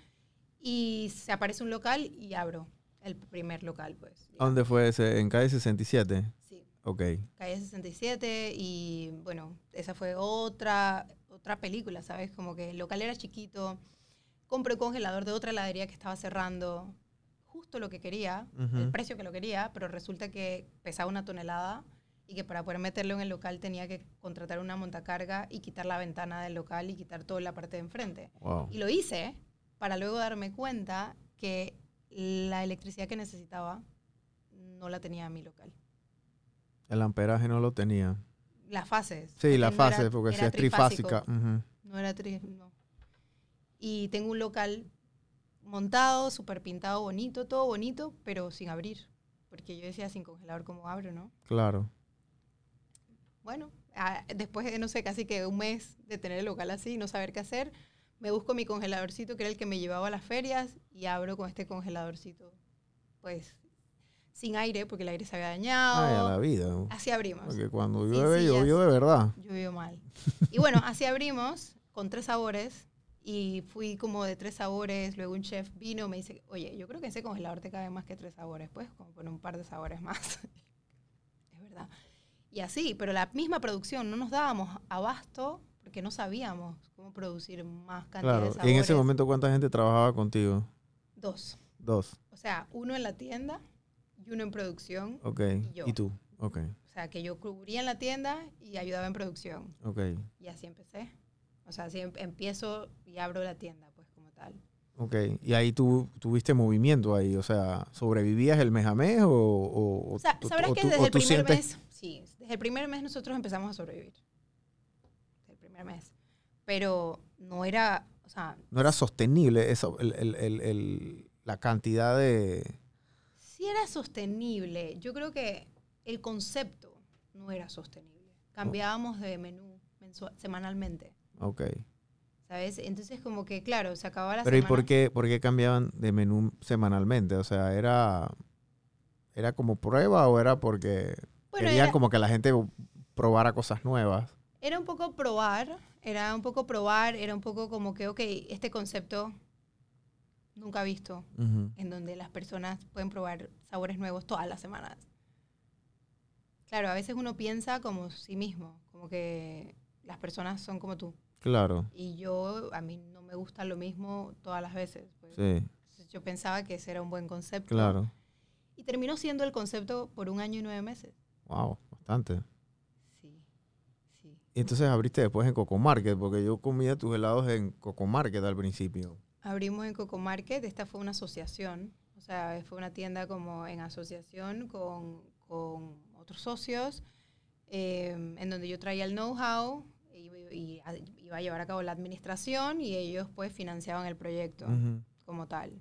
[SPEAKER 3] Y se aparece un local y abro el primer local, pues.
[SPEAKER 2] ¿A ¿Dónde fue ese? ¿En calle 67? Ok.
[SPEAKER 3] calle 67 y bueno, esa fue otra, otra película, ¿sabes? Como que el local era chiquito, compré un congelador de otra heladería que estaba cerrando, justo lo que quería, el
[SPEAKER 2] Ujú.
[SPEAKER 3] precio que lo quería, pero resulta que pesaba una tonelada y que para poder meterlo en el local tenía que contratar una montacarga y quitar la ventana del local y quitar toda la parte de enfrente.
[SPEAKER 2] Wow.
[SPEAKER 3] Y lo hice para luego darme cuenta que la electricidad que necesitaba no la tenía en mi local.
[SPEAKER 2] El amperaje no lo tenía.
[SPEAKER 3] Las fases.
[SPEAKER 2] Sí,
[SPEAKER 3] porque
[SPEAKER 2] la
[SPEAKER 3] no
[SPEAKER 2] fase,
[SPEAKER 3] era-
[SPEAKER 2] porque si es trifásica.
[SPEAKER 3] No era tri, no. Y tengo un local montado, súper pintado, bonito, todo bonito, pero sin abrir. Porque yo decía, sin congelador, ¿cómo abro, no?
[SPEAKER 2] Claro.
[SPEAKER 3] Bueno, ah, después de, no sé, casi que un mes de tener el local así y no saber qué hacer, me busco mi congeladorcito, que era el que me llevaba a las ferias, y abro con este congeladorcito, pues, sin aire, porque el aire se había
[SPEAKER 2] Ay, a
[SPEAKER 3] dañado.
[SPEAKER 2] la vida.
[SPEAKER 3] Así abrimos.
[SPEAKER 2] Porque cuando llueve,
[SPEAKER 3] sí,
[SPEAKER 2] llovió de verdad.
[SPEAKER 3] Llovió mal. Y bueno, así abrimos con tres sabores y fui como de tres sabores. Luego un chef vino, me dice, oye, yo creo que ese congelador te cabe más que tres sabores. Pues como poner un par de sabores más. es verdad. Y así, pero la misma producción, no nos dábamos abasto porque no sabíamos cómo producir más cantidad
[SPEAKER 2] Claro.
[SPEAKER 3] de
[SPEAKER 2] Y
[SPEAKER 3] sabores.
[SPEAKER 2] en ese momento, ¿cuánta gente trabajaba contigo?
[SPEAKER 3] Dos.
[SPEAKER 2] Dos.
[SPEAKER 3] O sea, uno en la tienda y uno en producción.
[SPEAKER 2] Ok.
[SPEAKER 3] Y yo.
[SPEAKER 2] ¿Y tú? Ok.
[SPEAKER 3] O sea, que yo cubría en la tienda y ayudaba en producción.
[SPEAKER 2] Ok.
[SPEAKER 3] Y así empecé. O sea, así em- empiezo y abro la tienda, pues como tal.
[SPEAKER 2] Ok. Y ahí tú tuviste movimiento ahí. O sea, ¿sobrevivías el mes a mes o, o,
[SPEAKER 3] O sea, sabrás
[SPEAKER 2] o
[SPEAKER 3] que desde el primer
[SPEAKER 2] sientes-
[SPEAKER 3] mes, sí, desde el primer mes nosotros empezamos a sobrevivir. Desde el primer mes. Pero no era, o sea,
[SPEAKER 2] No era sostenible eso, el- el- el- el- la cantidad de...
[SPEAKER 3] era sostenible. Yo creo que el concepto no era sostenible. Cambiábamos de menú semanalmente,
[SPEAKER 2] Ok.
[SPEAKER 3] ¿sabes? Entonces como que, claro, se acababa la
[SPEAKER 2] Pero ¿y
[SPEAKER 3] semana.
[SPEAKER 2] por qué, por qué cambiaban de menú semanalmente? O sea, ¿era, era como prueba o era porque
[SPEAKER 3] Bueno,
[SPEAKER 2] querían
[SPEAKER 3] era-
[SPEAKER 2] como que la gente probara cosas nuevas?
[SPEAKER 3] Era un poco probar, era un poco probar, era un poco como que, ok, este concepto nunca visto, en donde las personas pueden probar sabores nuevos todas las semanas. Claro, a veces uno piensa como sí mismo, como que las personas son como tú.
[SPEAKER 2] Claro,
[SPEAKER 3] Y yo, a mí no me gusta lo mismo todas las veces. pues.
[SPEAKER 2] sí,
[SPEAKER 3] yo pensaba que ese era un buen concepto.
[SPEAKER 2] claro.
[SPEAKER 3] Y terminó siendo el concepto por un año y nueve meses.
[SPEAKER 2] Wow, bastante.
[SPEAKER 3] Sí, sí.
[SPEAKER 2] Y entonces abriste después en Coco Market, porque yo comía tus helados en Coco Market al principio.
[SPEAKER 3] Abrimos en Coco Market. Esta fue una asociación, o sea, fue una tienda como en asociación con, con otros socios, eh, en donde yo traía el know-how y, y a- iba a llevar a cabo la administración y ellos pues financiaban el proyecto como tal.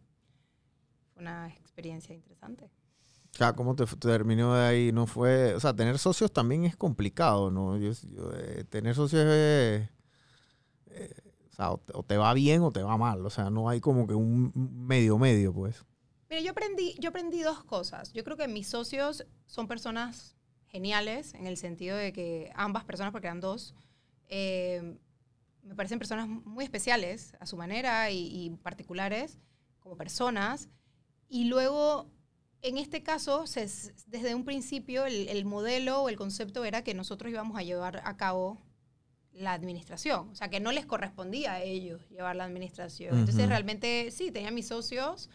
[SPEAKER 3] Fue una experiencia interesante.
[SPEAKER 2] Sea, ¿cómo te terminó de ahí? No fue, o sea, tener socios también es complicado, ¿no? Yo, yo, eh, tener socios es, eh, o sea, o te, va bien o te va mal, o sea, no hay como que un medio medio, pues.
[SPEAKER 3] Mira, yo aprendí, yo aprendí dos cosas. Yo creo que mis socios son personas geniales en el sentido de que ambas personas, porque eran dos, eh, me parecen personas muy especiales a su manera y, y particulares como personas. Y luego, en este caso, se- desde un principio el, el modelo o el concepto era que nosotros íbamos a llevar a cabo la administración. O sea, que no les correspondía a ellos llevar la administración. Entonces, realmente, sí, tenía mis socios,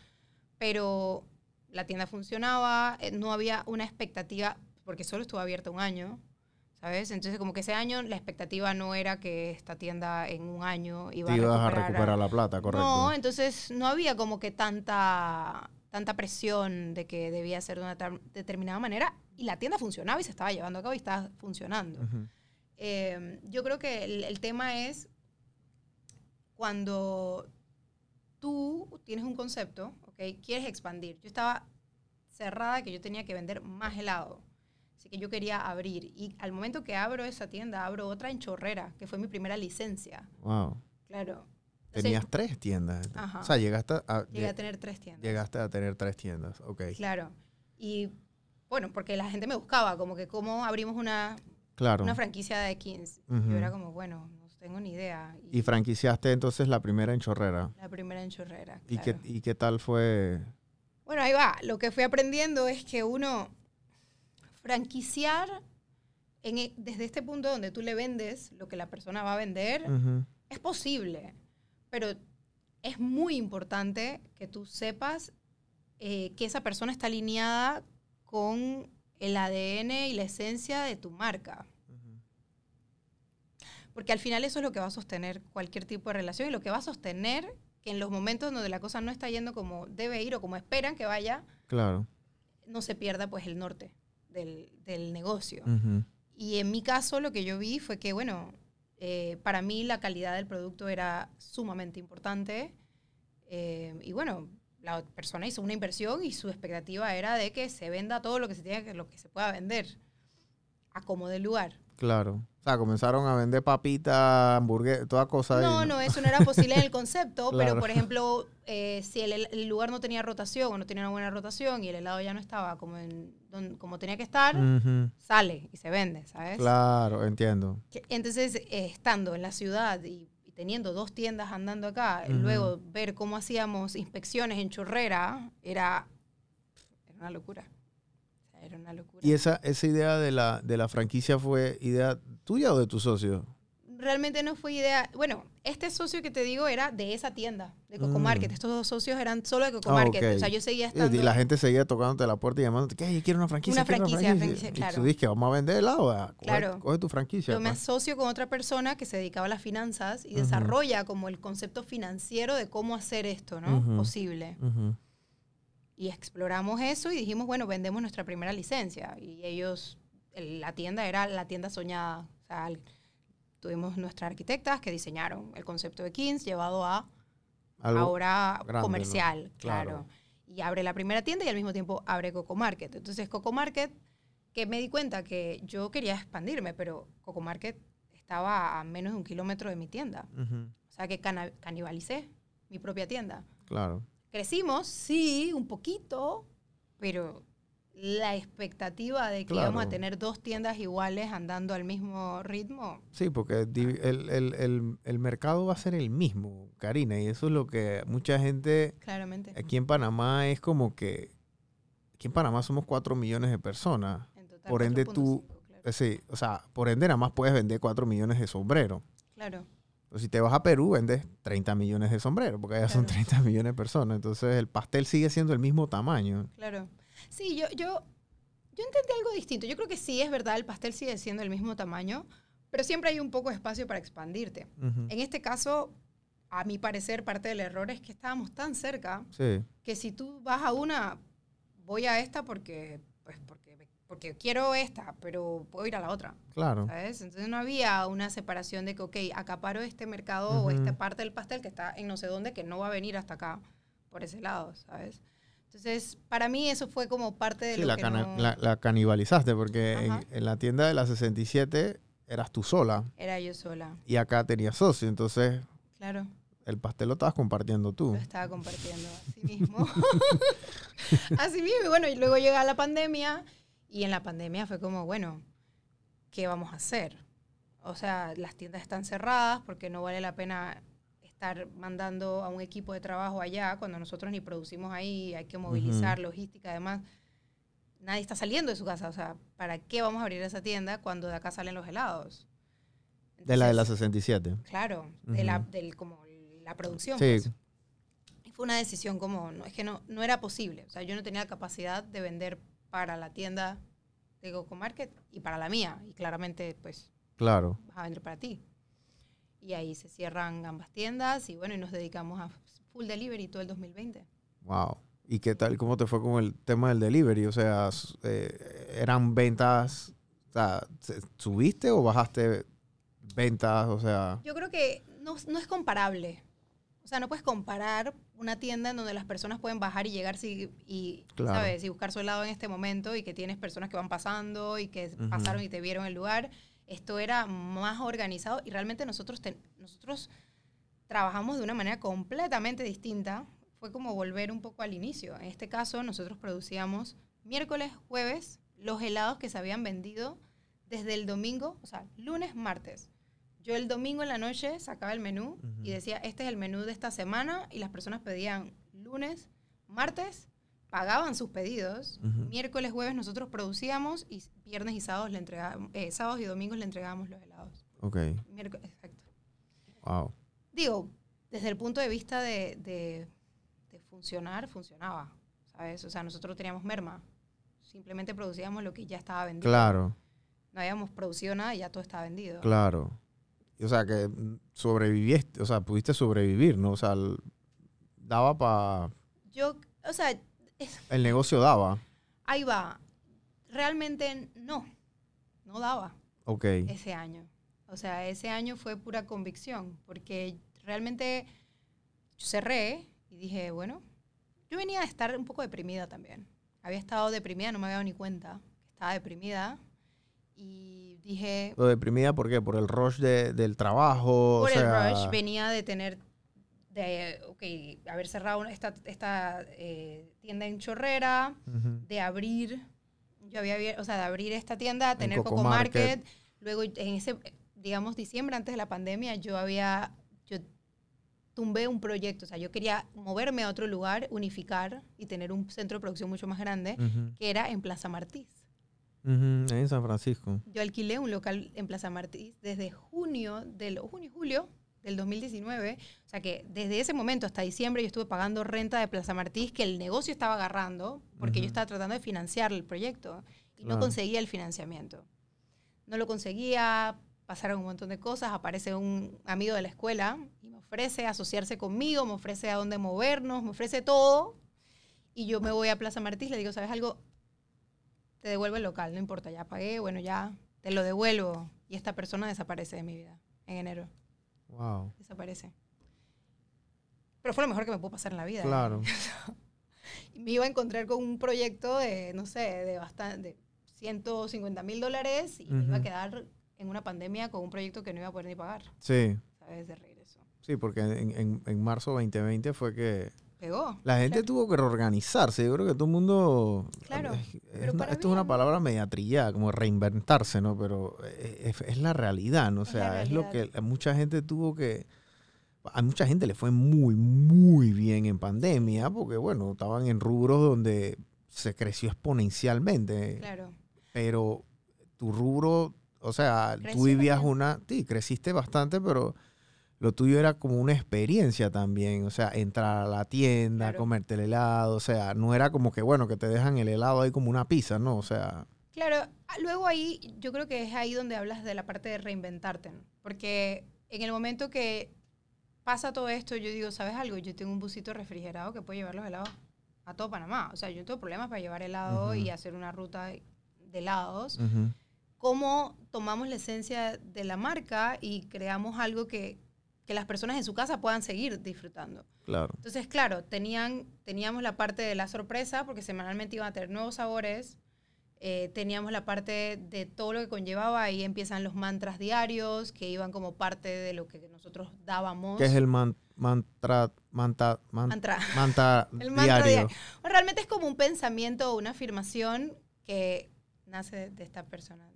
[SPEAKER 3] pero la tienda funcionaba, eh, no había una expectativa, porque solo estuvo abierta un año, ¿sabes? Entonces, como que ese año la expectativa no era que esta tienda en un año iba
[SPEAKER 2] Te ibas a
[SPEAKER 3] recuperar,
[SPEAKER 2] recuperar la plata, correcto.
[SPEAKER 3] No, entonces no había como que tanta, tanta presión de que debía ser de una determinada manera y la tienda funcionaba y se estaba llevando a cabo y estaba funcionando.
[SPEAKER 2] Ujú.
[SPEAKER 3] Eh, yo creo que el, el tema es cuando tú tienes un concepto, ¿ok? Quieres expandir. Yo estaba cerrada que yo tenía que vender más helado. Así que yo quería abrir. Y al momento que abro esa tienda, abro otra en Chorrera, que fue mi primera licencia.
[SPEAKER 2] Wow.
[SPEAKER 3] Claro.
[SPEAKER 2] Tenías tres tiendas.
[SPEAKER 3] Ajá.
[SPEAKER 2] O sea, llegaste a,
[SPEAKER 3] Llegué a tener tres tiendas.
[SPEAKER 2] llegaste a tener tres tiendas, ok.
[SPEAKER 3] Claro. Y bueno, porque la gente me buscaba, como que cómo abrimos una,
[SPEAKER 2] Claro.
[SPEAKER 3] una franquicia de Kings.
[SPEAKER 2] Ujú.
[SPEAKER 3] Yo era como, bueno, no tengo ni idea.
[SPEAKER 2] Y franquiciaste entonces la primera en Chorrera.
[SPEAKER 3] La primera en Chorrera.
[SPEAKER 2] ¿Y,
[SPEAKER 3] claro.
[SPEAKER 2] qué, ¿Y qué tal fue?
[SPEAKER 3] Bueno, ahí va. Lo que fui aprendiendo es que uno franquiciar en e- desde este punto donde tú le vendes lo que la persona va a vender es posible, pero es muy importante que tú sepas eh, que esa persona está alineada con el ADN y la esencia de tu marca. Porque al final eso es lo que va a sostener cualquier tipo de relación y lo que va a sostener que en los momentos donde la cosa no está yendo como debe ir o como esperan que vaya,
[SPEAKER 2] Claro.
[SPEAKER 3] no se pierda pues el norte del, del negocio.
[SPEAKER 2] Ujú.
[SPEAKER 3] Y en mi caso lo que yo vi fue que, bueno, eh, para mí la calidad del producto era sumamente importante. eh, y bueno, la persona hizo una inversión y su expectativa era de que se venda todo lo que se que, lo que se pueda vender a como de lugar.
[SPEAKER 2] Claro. O sea, comenzaron a vender papitas, hamburguesas, toda cosa. ahí,
[SPEAKER 3] No, no, eso no era posible en el concepto,
[SPEAKER 2] Claro.
[SPEAKER 3] pero por ejemplo, eh, si el, el lugar no tenía rotación o no tenía una buena rotación y el helado ya no estaba como, en, don- como tenía que estar, sale y se vende, ¿sabes?
[SPEAKER 2] Claro, entiendo.
[SPEAKER 3] Entonces, eh, estando en la ciudad y teniendo dos tiendas andando acá, luego ver cómo hacíamos inspecciones en Chorrera, era, era una locura. Era una locura.
[SPEAKER 2] ¿Y esa, esa idea de la, de la franquicia fue idea tuya o de tu socio?
[SPEAKER 3] Realmente no fue idea. Bueno, este socio que te digo era de esa tienda, de Coco
[SPEAKER 2] Mm.
[SPEAKER 3] Market. Estos dos socios eran solo de Coco
[SPEAKER 2] Ah,
[SPEAKER 3] Market. O sea, yo seguía
[SPEAKER 2] Y-
[SPEAKER 3] estando.
[SPEAKER 2] Y la gente seguía tocándote la puerta y llamándote, ¿qué? Yo quiero una franquicia.
[SPEAKER 3] Una franquicia, franquicia,
[SPEAKER 2] Y
[SPEAKER 3] claro.
[SPEAKER 2] tú dices que vamos a vender Coge,
[SPEAKER 3] Claro.
[SPEAKER 2] coge tu franquicia.
[SPEAKER 3] Yo me
[SPEAKER 2] pues.
[SPEAKER 3] asocio con otra persona que se dedicaba a las finanzas y desarrolla como el concepto financiero de cómo hacer esto, ¿no?
[SPEAKER 2] Ujú.
[SPEAKER 3] Posible. Y exploramos eso y dijimos, bueno, vendemos nuestra primera licencia. Y ellos, el- la tienda era la tienda soñada. O sea, el- tuvimos nuestras arquitectas que diseñaron el concepto de Kings llevado a
[SPEAKER 2] Algo-
[SPEAKER 3] ahora
[SPEAKER 2] grande, ¿no?
[SPEAKER 3] comercial,
[SPEAKER 2] Claro.
[SPEAKER 3] claro. Y abre la primera tienda y al mismo tiempo abre Coco Market. Entonces, Coco Market, que me di cuenta que yo quería expandirme, pero Coco Market estaba a menos de un kilómetro de mi tienda.
[SPEAKER 2] Ujú.
[SPEAKER 3] O sea, que cana- canibalicé mi propia tienda.
[SPEAKER 2] Claro.
[SPEAKER 3] Crecimos, sí, un poquito, pero la expectativa de que
[SPEAKER 2] Claro.
[SPEAKER 3] íbamos a tener dos tiendas iguales andando al mismo ritmo,
[SPEAKER 2] Sí, porque el, el- el- el mercado va a ser el mismo, Karina, y eso es lo que mucha gente
[SPEAKER 3] claramente.
[SPEAKER 2] aquí en Panamá es como que, aquí en Panamá somos 4 millones de personas.
[SPEAKER 3] En total,
[SPEAKER 2] por ende, tú-
[SPEAKER 3] 4.5, claro.
[SPEAKER 2] Sí, o sea, por ende nada más puedes vender 4 millones de sombreros.
[SPEAKER 3] Claro,
[SPEAKER 2] Pero si te vas a Perú, vendes 30 millones de sombreros, porque allá son
[SPEAKER 3] Claro.
[SPEAKER 2] 30 millones de personas. Entonces el pastel sigue siendo el mismo tamaño.
[SPEAKER 3] claro. Sí, yo, yo, yo entendí algo distinto. Yo creo que sí, es verdad, el pastel sigue siendo el mismo tamaño, pero siempre hay un poco de espacio para expandirte. En este caso, a mi parecer, parte del error es que estábamos tan cerca
[SPEAKER 2] Sí,
[SPEAKER 3] que si tú vas a una, voy a esta porque, pues porque, porque quiero esta, pero puedo ir a la otra,
[SPEAKER 2] claro.
[SPEAKER 3] ¿sabes? Entonces no había una separación de que, ok, acaparo este mercado o esta parte del pastel que está en no sé dónde, que no va a venir hasta acá, por ese lado, ¿sabes? Entonces, para mí eso fue como parte de
[SPEAKER 2] Sí,
[SPEAKER 3] lo
[SPEAKER 2] la,
[SPEAKER 3] que no-
[SPEAKER 2] la, la canibalizaste porque en la tienda de la 67 eras tú sola
[SPEAKER 3] era yo sola,
[SPEAKER 2] y acá tenías socio, entonces
[SPEAKER 3] claro.
[SPEAKER 2] el pastel lo estabas compartiendo tú.
[SPEAKER 3] Lo estaba compartiendo así mismo. así mismo. Y bueno, y luego llega la pandemia y en la pandemia fue como, bueno, ¿qué vamos a hacer? O sea, las tiendas están cerradas porque no vale la pena estar mandando a un equipo de trabajo allá cuando nosotros ni producimos ahí, hay que movilizar logística, además nadie está saliendo de su casa, o sea, ¿para qué vamos a abrir esa tienda cuando de acá salen los helados?
[SPEAKER 2] De la de la
[SPEAKER 3] Entonces,
[SPEAKER 2] 67.
[SPEAKER 3] Claro, de la, del, como la producción.
[SPEAKER 2] Sí,
[SPEAKER 3] pues. Y fue una decisión como, no, es que no, no era posible. O sea, yo no tenía capacidad de vender para la tienda de Goco Market y para la mía. Y claramente, pues,
[SPEAKER 2] claro.
[SPEAKER 3] vas a vender para ti. Y ahí se cierran ambas tiendas y bueno, y nos dedicamos a full delivery todo el 2020.
[SPEAKER 2] Wow. ¿Y qué tal? ¿Cómo te fue con el tema del delivery? O sea, eh, ¿eran ventas? O sea, se- ¿subiste o bajaste ventas? O sea,
[SPEAKER 3] Yo creo que no, no es comparable. O sea, no puedes comparar una tienda en donde las personas pueden bajar y llegar si- y,
[SPEAKER 2] Claro.
[SPEAKER 3] ¿sabes? Y buscar su helado en este momento y que tienes personas que van pasando y que
[SPEAKER 2] Ujú.
[SPEAKER 3] pasaron y te vieron el lugar. Esto era más organizado y realmente nosotros, ten- nosotros trabajamos de una manera completamente distinta. Fue como volver un poco al inicio. En este caso, nosotros producíamos miércoles, jueves, los helados que se habían vendido desde el domingo, o sea, lunes, martes. Yo el domingo en la noche sacaba el menú y decía, este es el menú de esta semana y las personas pedían lunes, martes, pagaban sus pedidos,
[SPEAKER 2] Ujú.
[SPEAKER 3] miércoles, jueves nosotros producíamos y viernes y sábados le entregábamos, eh, sábados y domingos le entregábamos los helados.
[SPEAKER 2] ok.
[SPEAKER 3] Miércoles, exacto.
[SPEAKER 2] Wow.
[SPEAKER 3] Digo, desde el punto de vista de, de- de funcionar, funcionaba, ¿sabes? O sea, nosotros teníamos merma. Simplemente producíamos lo que ya estaba vendido.
[SPEAKER 2] Claro,
[SPEAKER 3] No habíamos producido nada y ya todo estaba vendido.
[SPEAKER 2] claro. O sea, que sobreviviste, o sea, pudiste sobrevivir, ¿no? O sea, daba para...
[SPEAKER 3] Yo, o sea, es-
[SPEAKER 2] El negocio daba.
[SPEAKER 3] ahí va. Realmente no, no daba
[SPEAKER 2] Ok.
[SPEAKER 3] ese año. O sea, ese año fue pura convicción, porque realmente yo cerré y dije, bueno, yo venía a estar un poco deprimida también. Había estado deprimida, no me había dado ni cuenta. Estaba deprimida y dije,
[SPEAKER 2] Lo deprimida, ¿por qué? Por el rush de- del trabajo.
[SPEAKER 3] por
[SPEAKER 2] o sea,
[SPEAKER 3] el rush venía de tener, de, ok, haber cerrado esta, esta eh, tienda en Chorrera,
[SPEAKER 2] Ujú.
[SPEAKER 3] de abrir, yo había, o sea, de abrir esta tienda, tener
[SPEAKER 2] Coco
[SPEAKER 3] Coco,
[SPEAKER 2] Market.
[SPEAKER 3] Market. Luego, en ese, digamos, diciembre antes de la pandemia, yo había, yo tumbé un proyecto, o sea, yo quería moverme a otro lugar, unificar y tener un centro de producción mucho más grande,
[SPEAKER 2] Ujú.
[SPEAKER 3] que era en Plaza Martís.
[SPEAKER 2] Ujú, En San Francisco.
[SPEAKER 3] Yo alquilé un local en Plaza Martís desde junio, del, junio, julio del 2019. O sea que desde ese momento hasta diciembre yo estuve pagando renta de Plaza Martís que el negocio estaba agarrando porque yo estaba tratando de financiar el proyecto y
[SPEAKER 2] Claro.
[SPEAKER 3] no conseguía el financiamiento. No lo conseguía, pasaron un montón de cosas, aparece un amigo de la escuela y me ofrece asociarse conmigo, me ofrece a dónde movernos, me ofrece todo. Y yo me voy a Plaza Martís, le digo, ¿sabes algo? Te devuelvo el local, no importa, ya pagué, bueno, ya te lo devuelvo. Y esta persona desaparece de mi vida en enero.
[SPEAKER 2] Wow.
[SPEAKER 3] Desaparece. Pero fue lo mejor que me pudo pasar en la vida. ¿eh?
[SPEAKER 2] Claro.
[SPEAKER 3] Me iba a encontrar con un proyecto de, no sé, de bastante, de 150 mil dólares y me iba a quedar en una pandemia con un proyecto que no iba a poder ni pagar,
[SPEAKER 2] Sí,
[SPEAKER 3] ¿sabes? De regreso.
[SPEAKER 2] sí, porque en, en, en marzo 2020 fue que
[SPEAKER 3] Pegó.
[SPEAKER 2] la gente
[SPEAKER 3] claro.
[SPEAKER 2] tuvo que reorganizarse. Yo creo que todo el mundo...
[SPEAKER 3] Claro,
[SPEAKER 2] es- es
[SPEAKER 3] pero
[SPEAKER 2] una-
[SPEAKER 3] para
[SPEAKER 2] esto es una palabra media trillada, como reinventarse, ¿no? Pero es, es la realidad, ¿no? O sea, es lo que mucha gente tuvo que... A mucha gente le fue muy, muy bien en pandemia, porque, bueno, estaban en rubros donde se creció exponencialmente.
[SPEAKER 3] Claro.
[SPEAKER 2] pero tu rubro, o sea,
[SPEAKER 3] Creció
[SPEAKER 2] tú vivías una, sí, creciste bastante, pero lo tuyo era como una experiencia también, o sea, entrar a la tienda,
[SPEAKER 3] Claro.
[SPEAKER 2] comerte el helado, o sea, no era como que, bueno, que te dejan el helado ahí como una pizza, ¿no? O sea,
[SPEAKER 3] Claro, ah, luego ahí yo creo que es ahí donde hablas de la parte de reinventarte, ¿no? porque en el momento que pasa todo esto, yo digo, ¿sabes algo? Yo tengo un busito refrigerado que puede llevar los helados a todo Panamá. O sea, yo no tengo problemas para llevar helado
[SPEAKER 2] Ujú.
[SPEAKER 3] y hacer una ruta de helados.
[SPEAKER 2] Ujú.
[SPEAKER 3] cómo tomamos la esencia de la marca y creamos algo que, que las personas en su casa puedan seguir disfrutando.
[SPEAKER 2] Claro.
[SPEAKER 3] Entonces, claro, tenían, teníamos la parte de la sorpresa, porque semanalmente iban a tener nuevos sabores. Eh, teníamos la parte de todo lo que conllevaba, ahí empiezan los mantras diarios, que iban como parte de lo que nosotros dábamos.
[SPEAKER 2] ¿Qué es el man- mantra, manta, man-
[SPEAKER 3] Mantra.
[SPEAKER 2] manta
[SPEAKER 3] El mantra
[SPEAKER 2] diario?
[SPEAKER 3] diario. Bueno, realmente es como un pensamiento o una afirmación que nace de esta persona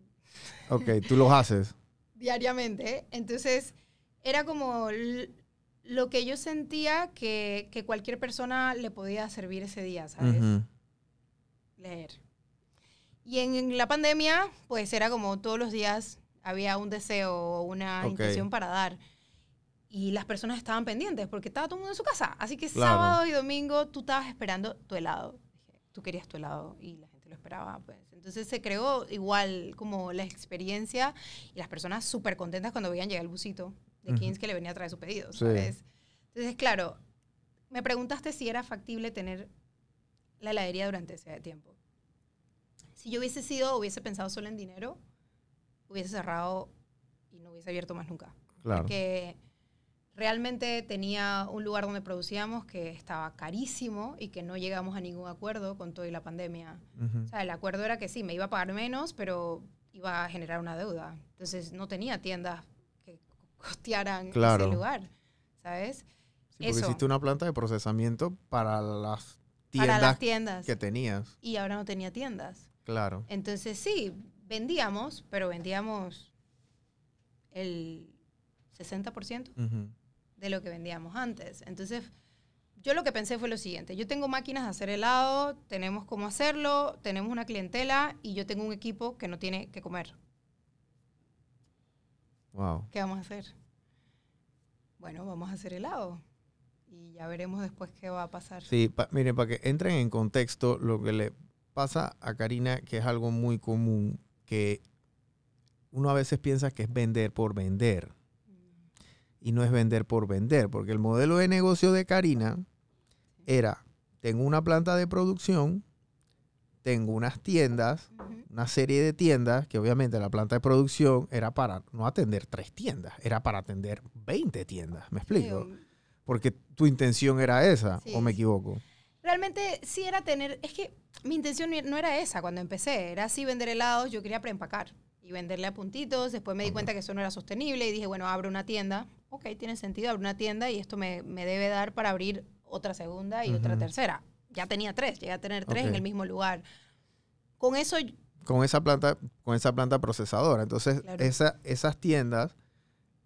[SPEAKER 2] Ok, tú los haces.
[SPEAKER 3] diariamente. Entonces, era como lo que yo sentía que, que cualquier persona le podía servir ese día, ¿sabes?
[SPEAKER 2] Ujú.
[SPEAKER 3] Leer. Y en, en la pandemia, pues era como todos los días había un deseo o una
[SPEAKER 2] Ok.
[SPEAKER 3] intención para dar. Y las personas estaban pendientes porque estaba todo el mundo en su casa. Así que
[SPEAKER 2] Claro.
[SPEAKER 3] sábado y domingo tú estabas esperando tu helado. Tú querías tu helado y la gente lo esperaba. Pues. Entonces se creó igual como la experiencia y las personas súper contentas cuando veían llegar el busito de
[SPEAKER 2] Ujú.
[SPEAKER 3] Kings que le venía a traer su pedido,
[SPEAKER 2] Sí.
[SPEAKER 3] ¿sabes? Entonces, claro, me preguntaste si era factible tener la heladería durante ese tiempo. Si yo hubiese sido, hubiese pensado solo en dinero, hubiese cerrado y no hubiese abierto más nunca.
[SPEAKER 2] Claro.
[SPEAKER 3] Porque realmente tenía un lugar donde producíamos que estaba carísimo y que no llegamos a ningún acuerdo con todo y la pandemia. O sea, el acuerdo era que sí, me iba a pagar menos, pero iba a generar una deuda. Entonces no tenía tiendas costearan
[SPEAKER 2] Claro.
[SPEAKER 3] ese lugar, ¿sabes?
[SPEAKER 2] Sí, porque
[SPEAKER 3] eso.
[SPEAKER 2] hiciste una planta de procesamiento para las
[SPEAKER 3] Para
[SPEAKER 2] tiendas
[SPEAKER 3] las tiendas.
[SPEAKER 2] que tenías.
[SPEAKER 3] Y ahora no tenía tiendas.
[SPEAKER 2] Claro.
[SPEAKER 3] Entonces sí, vendíamos, pero vendíamos el 60%
[SPEAKER 2] Ujú.
[SPEAKER 3] de lo que vendíamos antes. Entonces, yo lo que pensé fue lo siguiente, yo tengo máquinas de hacer helado, tenemos cómo hacerlo, tenemos una clientela y yo tengo un equipo que no tiene que comer.
[SPEAKER 2] Wow.
[SPEAKER 3] ¿Qué vamos a hacer? Bueno, vamos a hacer helado y ya veremos después qué va a pasar.
[SPEAKER 2] Sí, pa- miren, para que entren en contexto, lo que le pasa a Karina, que es algo muy común, que uno a veces piensa que es vender por vender. Y no es vender por vender, porque el modelo de negocio de Karina era, tengo una planta de producción, tengo unas tiendas, una serie de tiendas, que obviamente la planta de producción era para no atender tres tiendas, era para atender 20 tiendas, ¿me explico?
[SPEAKER 3] Sí,
[SPEAKER 2] Porque tu intención era esa,
[SPEAKER 3] Sí,
[SPEAKER 2] ¿o me equivoco?
[SPEAKER 3] Realmente sí era tener, es que mi intención no era esa cuando empecé, era así vender helados, yo quería preempacar y venderle a puntitos, después me di cuenta que eso no era sostenible y dije, bueno, abro una tienda, ok, tiene sentido, abro una tienda y esto me, me debe dar para abrir otra segunda y otra tercera. Ya tenía tres, llegué a tener tres en el mismo lugar. Con eso,
[SPEAKER 2] con esa planta, con esa planta procesadora. Entonces,
[SPEAKER 3] Claro.
[SPEAKER 2] esa- esas tiendas,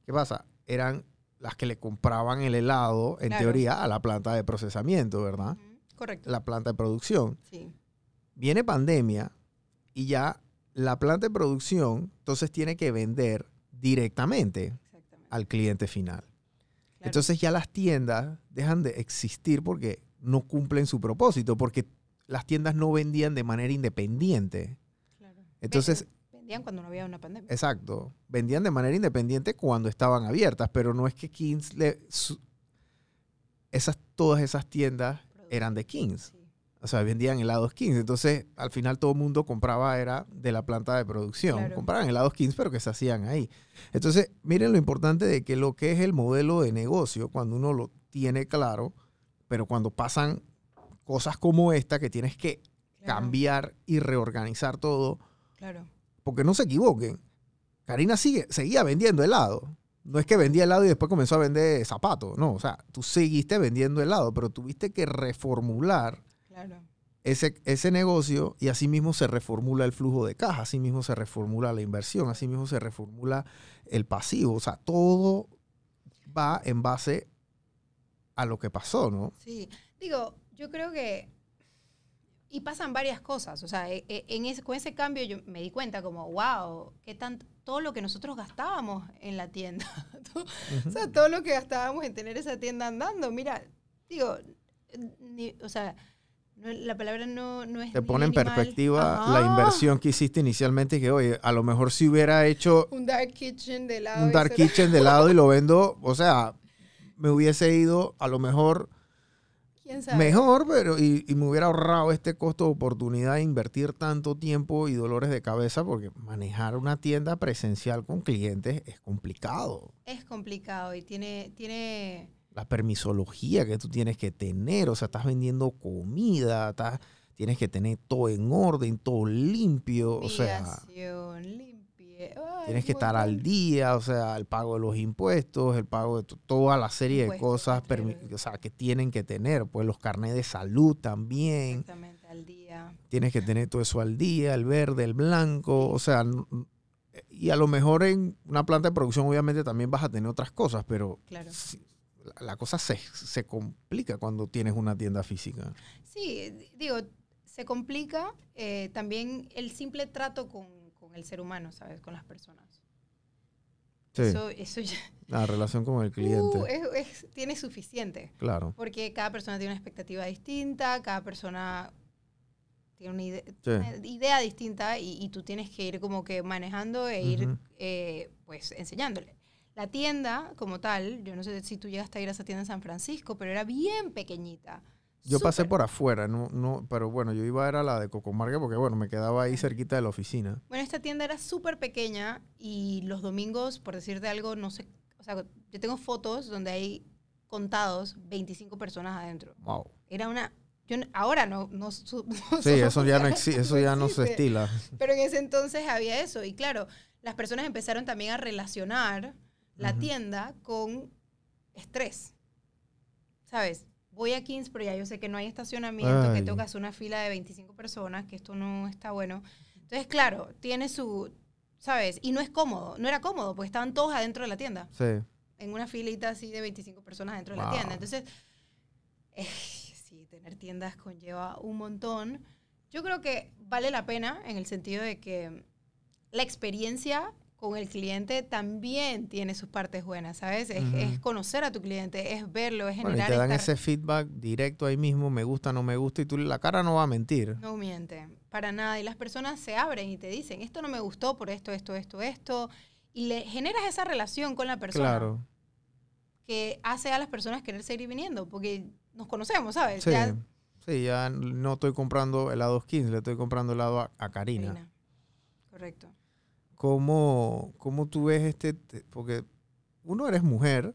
[SPEAKER 2] ¿qué pasa? Eran las que le compraban el helado, en
[SPEAKER 3] Claro.
[SPEAKER 2] teoría, a la planta de procesamiento, ¿verdad?
[SPEAKER 3] Correcto,
[SPEAKER 2] La planta de producción.
[SPEAKER 3] sí,
[SPEAKER 2] Viene pandemia y ya la planta de producción, entonces tiene que vender directamente al cliente final.
[SPEAKER 3] claro,
[SPEAKER 2] Entonces ya las tiendas dejan de existir porque no cumplen su propósito, porque las tiendas no vendían de manera independiente.
[SPEAKER 3] claro.
[SPEAKER 2] Entonces,
[SPEAKER 3] Ven- vendían cuando no había una pandemia.
[SPEAKER 2] Exacto. Vendían de manera independiente cuando estaban abiertas, pero no es que Kings le... su- esas, todas esas tiendas eran de Kings.
[SPEAKER 3] Sí,
[SPEAKER 2] O sea, vendían helados Kings. Entonces, al final todo el mundo compraba, era de la planta de producción.
[SPEAKER 3] Claro.
[SPEAKER 2] Compraban helados Kings, pero que se hacían ahí. Entonces, miren lo importante de que lo que es el modelo de negocio, cuando uno lo tiene claro, pero cuando pasan cosas como esta, que tienes que
[SPEAKER 3] claro,
[SPEAKER 2] cambiar y reorganizar todo,
[SPEAKER 3] Claro,
[SPEAKER 2] porque no se equivoquen. Karina sigue, seguía vendiendo helado. No es que vendía helado y después comenzó a vender zapatos. No, o sea, tú seguiste vendiendo helado, pero tuviste que reformular
[SPEAKER 3] claro.
[SPEAKER 2] ese, ese negocio y así mismo se reformula el flujo de caja, así mismo se reformula la inversión, así mismo se reformula el pasivo. O sea, todo va en base a lo que pasó, ¿no?
[SPEAKER 3] Sí, digo, yo creo que... Y pasan varias cosas, o sea, e- e- en ese, con ese cambio yo me di cuenta como, wow, qué tan, todo lo que nosotros gastábamos en la tienda, todo- o sea, todo lo que gastábamos en tener esa tienda andando, mira, digo, ni- o sea, no- la palabra no, no es...
[SPEAKER 2] Te pone en perspectiva la inversión que hiciste inicialmente y que, oye, a lo mejor si hubiera hecho
[SPEAKER 3] Un dark kitchen de lado.
[SPEAKER 2] un dark kitchen de lado y lo vendo, o sea, me hubiese ido a lo mejor
[SPEAKER 3] ¿Quién sabe?
[SPEAKER 2] mejor, pero y, y me hubiera ahorrado este costo de oportunidad de invertir tanto tiempo y dolores de cabeza, porque manejar una tienda presencial con clientes es complicado.
[SPEAKER 3] Es complicado y tiene, tiene
[SPEAKER 2] La permisología que tú tienes que tener, o sea, estás vendiendo comida, estás- tienes que tener todo en orden, todo limpio, o sea,
[SPEAKER 3] Migración,
[SPEAKER 2] tienes que estar al día, o sea, el pago de los impuestos, el pago de to- toda la serie de cosas o sea, que tienen que tener, pues los carnets de salud también.
[SPEAKER 3] Exactamente, al día.
[SPEAKER 2] tienes que tener todo eso al día, el verde, el blanco, o sea, y a lo mejor en una planta de producción obviamente también vas a tener otras cosas, pero
[SPEAKER 3] Claro.
[SPEAKER 2] si- la, la cosa se, se complica cuando tienes una tienda física.
[SPEAKER 3] Sí, digo, se complica eh, también el simple trato con, con el ser humano, ¿sabes? Con las personas.
[SPEAKER 2] Sí,
[SPEAKER 3] Eso, eso ya
[SPEAKER 2] la relación con el cliente,
[SPEAKER 3] uh, es, es- tiene suficiente.
[SPEAKER 2] claro.
[SPEAKER 3] Porque cada persona tiene una expectativa distinta, cada persona tiene una, ide-
[SPEAKER 2] Sí.
[SPEAKER 3] una idea distinta y, y tú tienes que ir como que manejando e ir
[SPEAKER 2] Ujú.
[SPEAKER 3] eh, pues enseñándole. La tienda como tal, yo no sé si tú llegaste a ir a esa tienda en San Francisco, pero era bien pequeñita.
[SPEAKER 2] Yo pasé por afuera, no, no, pero bueno, yo iba a ir a la de Cocomarca porque bueno, me quedaba ahí cerquita de la oficina.
[SPEAKER 3] Bueno, esta tienda era súper pequeña y los domingos, por decirte algo, no sé, o sea, yo tengo fotos donde hay contados 25 personas adentro.
[SPEAKER 2] Wow.
[SPEAKER 3] Era una, yo ahora no, no,
[SPEAKER 2] Sí, eso ya no, exi- eso ya no se estila.
[SPEAKER 3] Pero en ese entonces había eso. Y claro, las personas empezaron también a relacionar la tienda con estrés. ¿Sabes? Voy a Kings, pero ya yo sé que no hay estacionamiento, que tengo que hacer una fila de 25 personas, que esto no está bueno. Entonces, claro, tiene su, ¿sabes? Y no es cómodo, no era cómodo, porque estaban todos adentro de la tienda,
[SPEAKER 2] Sí.
[SPEAKER 3] en una filita así de 25 personas dentro de la tienda. Entonces, eh, sí, tener tiendas conlleva un montón. Yo creo que vale la pena en el sentido de que la experiencia con el cliente también tiene sus partes buenas, ¿sabes? Es, conocer a tu cliente, es verlo, es
[SPEAKER 2] Bueno, y
[SPEAKER 3] generar
[SPEAKER 2] te dan ese feedback directo ahí mismo, me gusta, no me gusta, y tú la cara no va a mentir.
[SPEAKER 3] No miente, para nada. Y las personas se abren y te dicen, esto no me gustó por esto, esto, esto, esto. Y le generas esa relación con la persona
[SPEAKER 2] Claro.
[SPEAKER 3] que hace a las personas querer seguir viniendo, porque nos conocemos, ¿sabes?
[SPEAKER 2] Sí,
[SPEAKER 3] Ya-
[SPEAKER 2] sí, ya no estoy comprando helados 15, le estoy comprando helado a, a Karina.
[SPEAKER 3] Karina. Correcto.
[SPEAKER 2] ¿Cómo, ¿Cómo tú ves este? te- Porque uno eres mujer,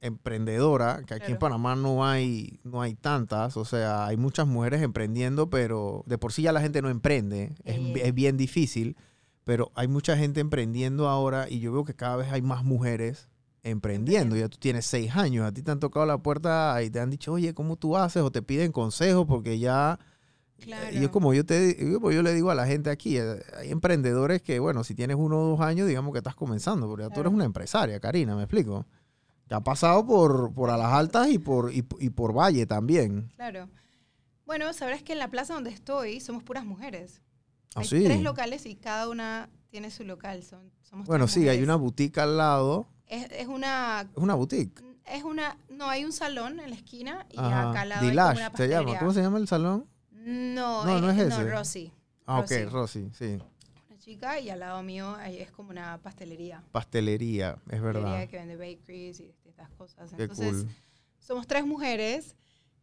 [SPEAKER 2] emprendedora, que aquí en. Panamá no hay, no hay tantas, o sea, hay muchas mujeres emprendiendo, pero de por sí ya la gente no emprende, es,
[SPEAKER 3] Eh.
[SPEAKER 2] es bien difícil, pero hay mucha gente emprendiendo ahora y yo veo que cada vez hay más mujeres emprendiendo. Ya tú tienes seis años, a ti te han tocado la puerta y te han dicho, oye, ¿cómo tú haces? O te piden consejos porque ya...
[SPEAKER 3] Claro.
[SPEAKER 2] Y es como yo te pues yo le digo a la gente aquí, eh, hay emprendedores que, bueno, si tienes uno o dos años, digamos que estás comenzando, porque ya tú eres
[SPEAKER 3] Claro.
[SPEAKER 2] una empresaria, Karina, ¿me explico? Que ha pasado por, por a las altas y por, y, y por valle también.
[SPEAKER 3] Claro. Bueno, sabrás que en la plaza donde estoy somos puras mujeres.
[SPEAKER 2] ¿Ah,
[SPEAKER 3] hay
[SPEAKER 2] sí?
[SPEAKER 3] tres locales y cada una tiene su local. Son, somos
[SPEAKER 2] Bueno, sí, hay una boutique al lado.
[SPEAKER 3] Es, es una
[SPEAKER 2] Es una boutique.
[SPEAKER 3] Es una, no, hay un salón en la esquina y
[SPEAKER 2] Ajá.
[SPEAKER 3] acá al lado hay como
[SPEAKER 2] Dilash
[SPEAKER 3] una
[SPEAKER 2] se llama.
[SPEAKER 3] pastelería.
[SPEAKER 2] ¿Cómo se llama el salón?
[SPEAKER 3] No,
[SPEAKER 2] No,
[SPEAKER 3] eh,
[SPEAKER 2] no es
[SPEAKER 3] no,
[SPEAKER 2] ese.
[SPEAKER 3] Rosy.
[SPEAKER 2] Ah,
[SPEAKER 3] Rosy.
[SPEAKER 2] ok, Rosy, sí.
[SPEAKER 3] Una chica y al lado mío es como una pastelería.
[SPEAKER 2] Pastelería, es verdad.
[SPEAKER 3] Pastelería que vende bakeries y estas cosas.
[SPEAKER 2] Qué
[SPEAKER 3] Entonces,
[SPEAKER 2] cool.
[SPEAKER 3] somos tres mujeres.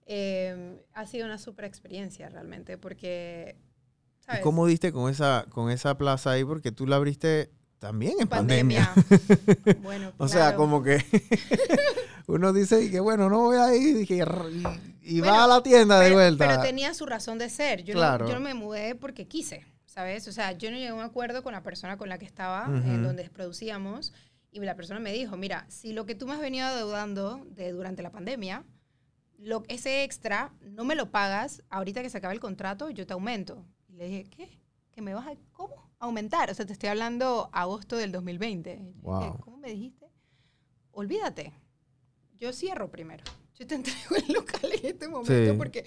[SPEAKER 3] eh, ha sido una super experiencia realmente porque,
[SPEAKER 2] ¿Y
[SPEAKER 3] ¿sabes?
[SPEAKER 2] cómo diste con esa, con esa plaza ahí? Porque tú la abriste también en pandemia.
[SPEAKER 3] pandemia. bueno,
[SPEAKER 2] O sea,
[SPEAKER 3] claro.
[SPEAKER 2] como que uno dice y que bueno, no voy a ir y, y- y va
[SPEAKER 3] Bueno,
[SPEAKER 2] a la tienda de
[SPEAKER 3] pero,
[SPEAKER 2] vuelta.
[SPEAKER 3] pero tenía su razón de ser. Yo,
[SPEAKER 2] Claro.
[SPEAKER 3] no, yo no me mudé porque quise, ¿sabes? O sea, yo no llegué a un acuerdo con la persona con la que estaba,
[SPEAKER 2] Ujú.
[SPEAKER 3] en donde producíamos, y la persona me dijo, mira, si lo que tú me has venido adeudando de, durante la pandemia, lo, ese extra no me lo pagas, ahorita que se acabe el contrato, yo te aumento. Y le dije, ¿qué? ¿Que me vas a, cómo? Aumentar. O sea, te estoy hablando agosto del 2020. Y le dije,
[SPEAKER 2] Wow.
[SPEAKER 3] ¿Cómo me dijiste? Olvídate. Yo cierro primero. Yo te entrego el local en este momento
[SPEAKER 2] Sí.
[SPEAKER 3] porque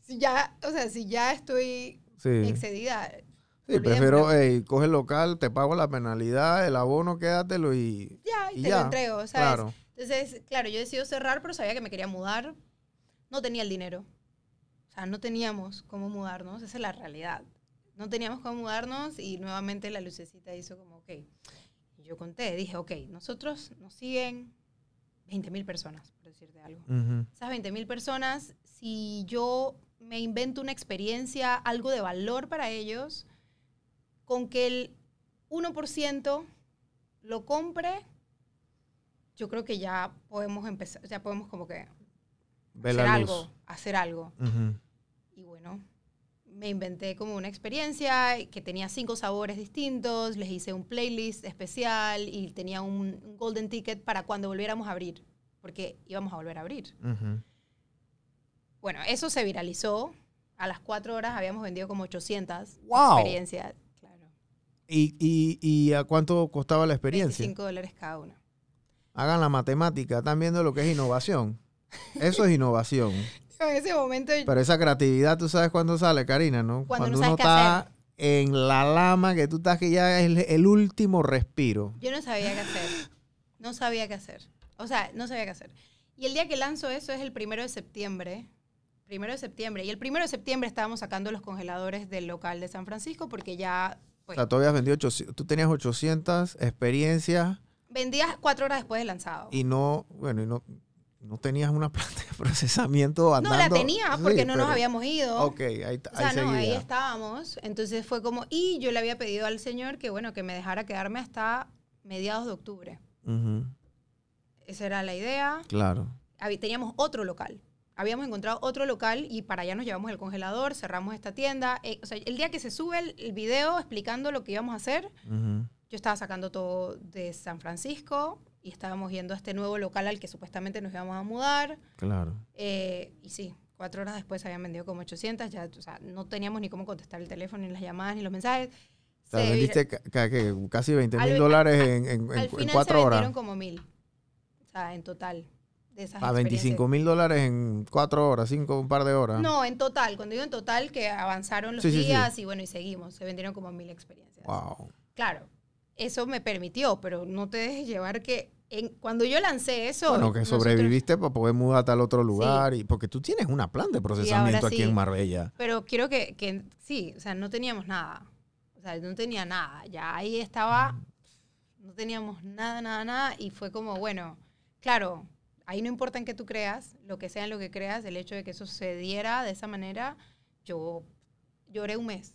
[SPEAKER 3] si ya, o sea, si ya estoy
[SPEAKER 2] sí.
[SPEAKER 3] excedida,
[SPEAKER 2] Sí, prefiero, hey, coge el local, te pago la penalidad, el abono, quédatelo y,
[SPEAKER 3] ya, y, te
[SPEAKER 2] ya.
[SPEAKER 3] lo entrego, ¿sabes?
[SPEAKER 2] claro.
[SPEAKER 3] Entonces, claro, yo decidí cerrar, pero sabía que me quería mudar. No tenía el dinero. O sea, no teníamos cómo mudarnos. Esa es la realidad. No teníamos cómo mudarnos y nuevamente la lucecita hizo como, ok. Yo conté, dije, ok, nosotros nos siguen 20 mil personas, por decirte algo.
[SPEAKER 2] Ujú.
[SPEAKER 3] Esas 20 mil personas, si yo me invento una experiencia, algo de valor para ellos, con que el 1% lo compre, yo creo que ya podemos empezar, ya podemos como que
[SPEAKER 2] Ve
[SPEAKER 3] hacer algo, hacer algo. Y bueno, me inventé como una experiencia que tenía cinco sabores distintos, les hice un playlist especial y tenía un, un golden ticket para cuando volviéramos a abrir, porque íbamos a volver a abrir. Bueno, eso se viralizó. A las cuatro horas habíamos vendido como 800
[SPEAKER 2] ¡Wow!
[SPEAKER 3] experiencias. Claro.
[SPEAKER 2] ¿Y, y, ¿Y a cuánto costaba la experiencia?
[SPEAKER 3] 25 dólares cada una.
[SPEAKER 2] Hagan la matemática, están viendo lo que es innovación. Eso es innovación.
[SPEAKER 3] En ese momento
[SPEAKER 2] Pero esa creatividad, tú sabes cuándo sale, Karina, ¿no?
[SPEAKER 3] Cuando no
[SPEAKER 2] uno está en la lama, que tú estás que ya es el, el último respiro.
[SPEAKER 3] yo no sabía qué hacer. No sabía qué hacer. O sea, no sabía qué hacer. Y el día que lanzo eso es el primero de septiembre. Primero de septiembre. Y el primero de septiembre estábamos sacando los congeladores del local de San Francisco porque ya
[SPEAKER 2] O
[SPEAKER 3] pues,
[SPEAKER 2] sea, tú habías vendido 800, tú tenías 800 experiencias
[SPEAKER 3] vendías cuatro horas después del lanzado.
[SPEAKER 2] y no, bueno, y no, no tenías una planta de procesamiento
[SPEAKER 3] no,
[SPEAKER 2] andando.
[SPEAKER 3] la tenía porque
[SPEAKER 2] Sí,
[SPEAKER 3] no nos habíamos ido.
[SPEAKER 2] Ok, ahí, ahí
[SPEAKER 3] O sea, no, ahí
[SPEAKER 2] seguía.
[SPEAKER 3] estábamos. Entonces fue como, y yo le había pedido al señor que, bueno, que me dejara quedarme hasta mediados de octubre.
[SPEAKER 2] Ujú,
[SPEAKER 3] Esa era la idea.
[SPEAKER 2] Claro.
[SPEAKER 3] Teníamos otro local. Habíamos encontrado otro local y para allá nos llevamos el congelador, cerramos esta tienda. Eh, o sea, el día que se sube el, el video explicando lo que íbamos a hacer, yo estaba sacando todo de San Francisco y estábamos yendo a este nuevo local al que supuestamente nos íbamos a mudar.
[SPEAKER 2] Claro.
[SPEAKER 3] Eh, y sí, cuatro horas después habían vendido como 800, ya, o sea, no teníamos ni cómo contestar el teléfono, ni las llamadas, ni los mensajes.
[SPEAKER 2] O sea,
[SPEAKER 3] Se
[SPEAKER 2] vendiste ca- ca- que casi 20
[SPEAKER 3] Al-
[SPEAKER 2] mil dólares en, en-
[SPEAKER 3] Al
[SPEAKER 2] en-
[SPEAKER 3] final se
[SPEAKER 2] cuatro
[SPEAKER 3] vendieron
[SPEAKER 2] horas.
[SPEAKER 3] como mil, o sea, en total, de esas
[SPEAKER 2] A 25
[SPEAKER 3] experiencias.
[SPEAKER 2] mil dólares en cuatro horas, cinco, un par de horas.
[SPEAKER 3] No, en total, cuando digo en total, que avanzaron los
[SPEAKER 2] Sí, sí, sí.
[SPEAKER 3] días y bueno, y seguimos, se vendieron como mil experiencias.
[SPEAKER 2] Wow.
[SPEAKER 3] Claro, eso me permitió, pero no te dejes llevar que en, cuando yo lancé eso...
[SPEAKER 2] Bueno, que
[SPEAKER 3] nosotros-
[SPEAKER 2] sobreviviste para poder mudarte al otro lugar. y Porque tú tienes una plan de procesamiento aquí
[SPEAKER 3] sí.
[SPEAKER 2] en Marbella.
[SPEAKER 3] Pero quiero que, que sí, o sea, no teníamos nada. O sea, no tenía nada. Ya ahí estaba, no teníamos nada, nada, nada. Y fue como, bueno, claro, ahí no importa en qué tú creas, lo que sea en lo que creas, el hecho de que eso se diera de esa manera, yo lloré un mes.